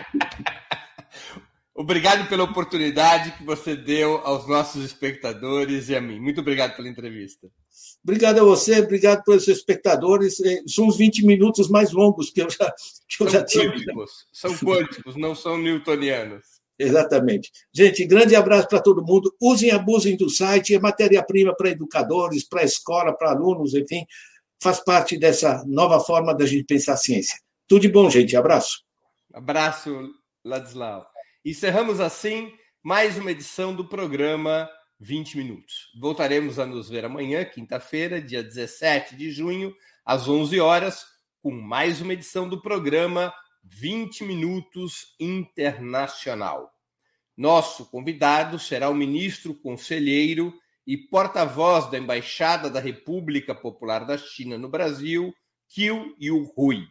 obrigado pela oportunidade que você deu aos nossos espectadores e a mim. Muito obrigado pela entrevista. Obrigado a você, obrigado pelos espectadores. É, são os 20 minutos mais longos que eu já, que eu são já tive. Quânticos, são quânticos, não são newtonianos. Exatamente. Gente, grande abraço para todo mundo. Usem e abusem do site, é matéria-prima para educadores, para escola, para alunos, enfim, faz parte dessa nova forma da gente pensar a ciência. Tudo de bom, gente. Abraço. Abraço, Ladislau. Encerramos assim mais uma edição do programa 20 Minutos. Voltaremos a nos ver amanhã, quinta-feira, dia 17 de junho, às 11 horas, com mais uma edição do programa 20 Minutos Internacional. Nosso convidado será o ministro conselheiro e porta-voz da Embaixada da República Popular da China no Brasil, Kiu Yu-Hui.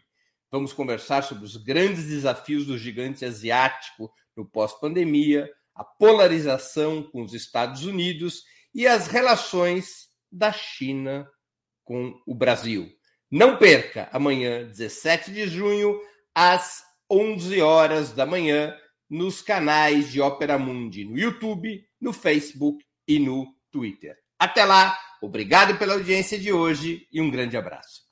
Vamos conversar sobre os grandes desafios do gigante asiático no pós-pandemia, a polarização com os Estados Unidos e as relações da China com o Brasil. Não perca amanhã, 17 de junho, às 11 horas da manhã, nos canais de Ópera Mundi no YouTube, no Facebook e no Twitter. Até lá, obrigado pela audiência de hoje e um grande abraço.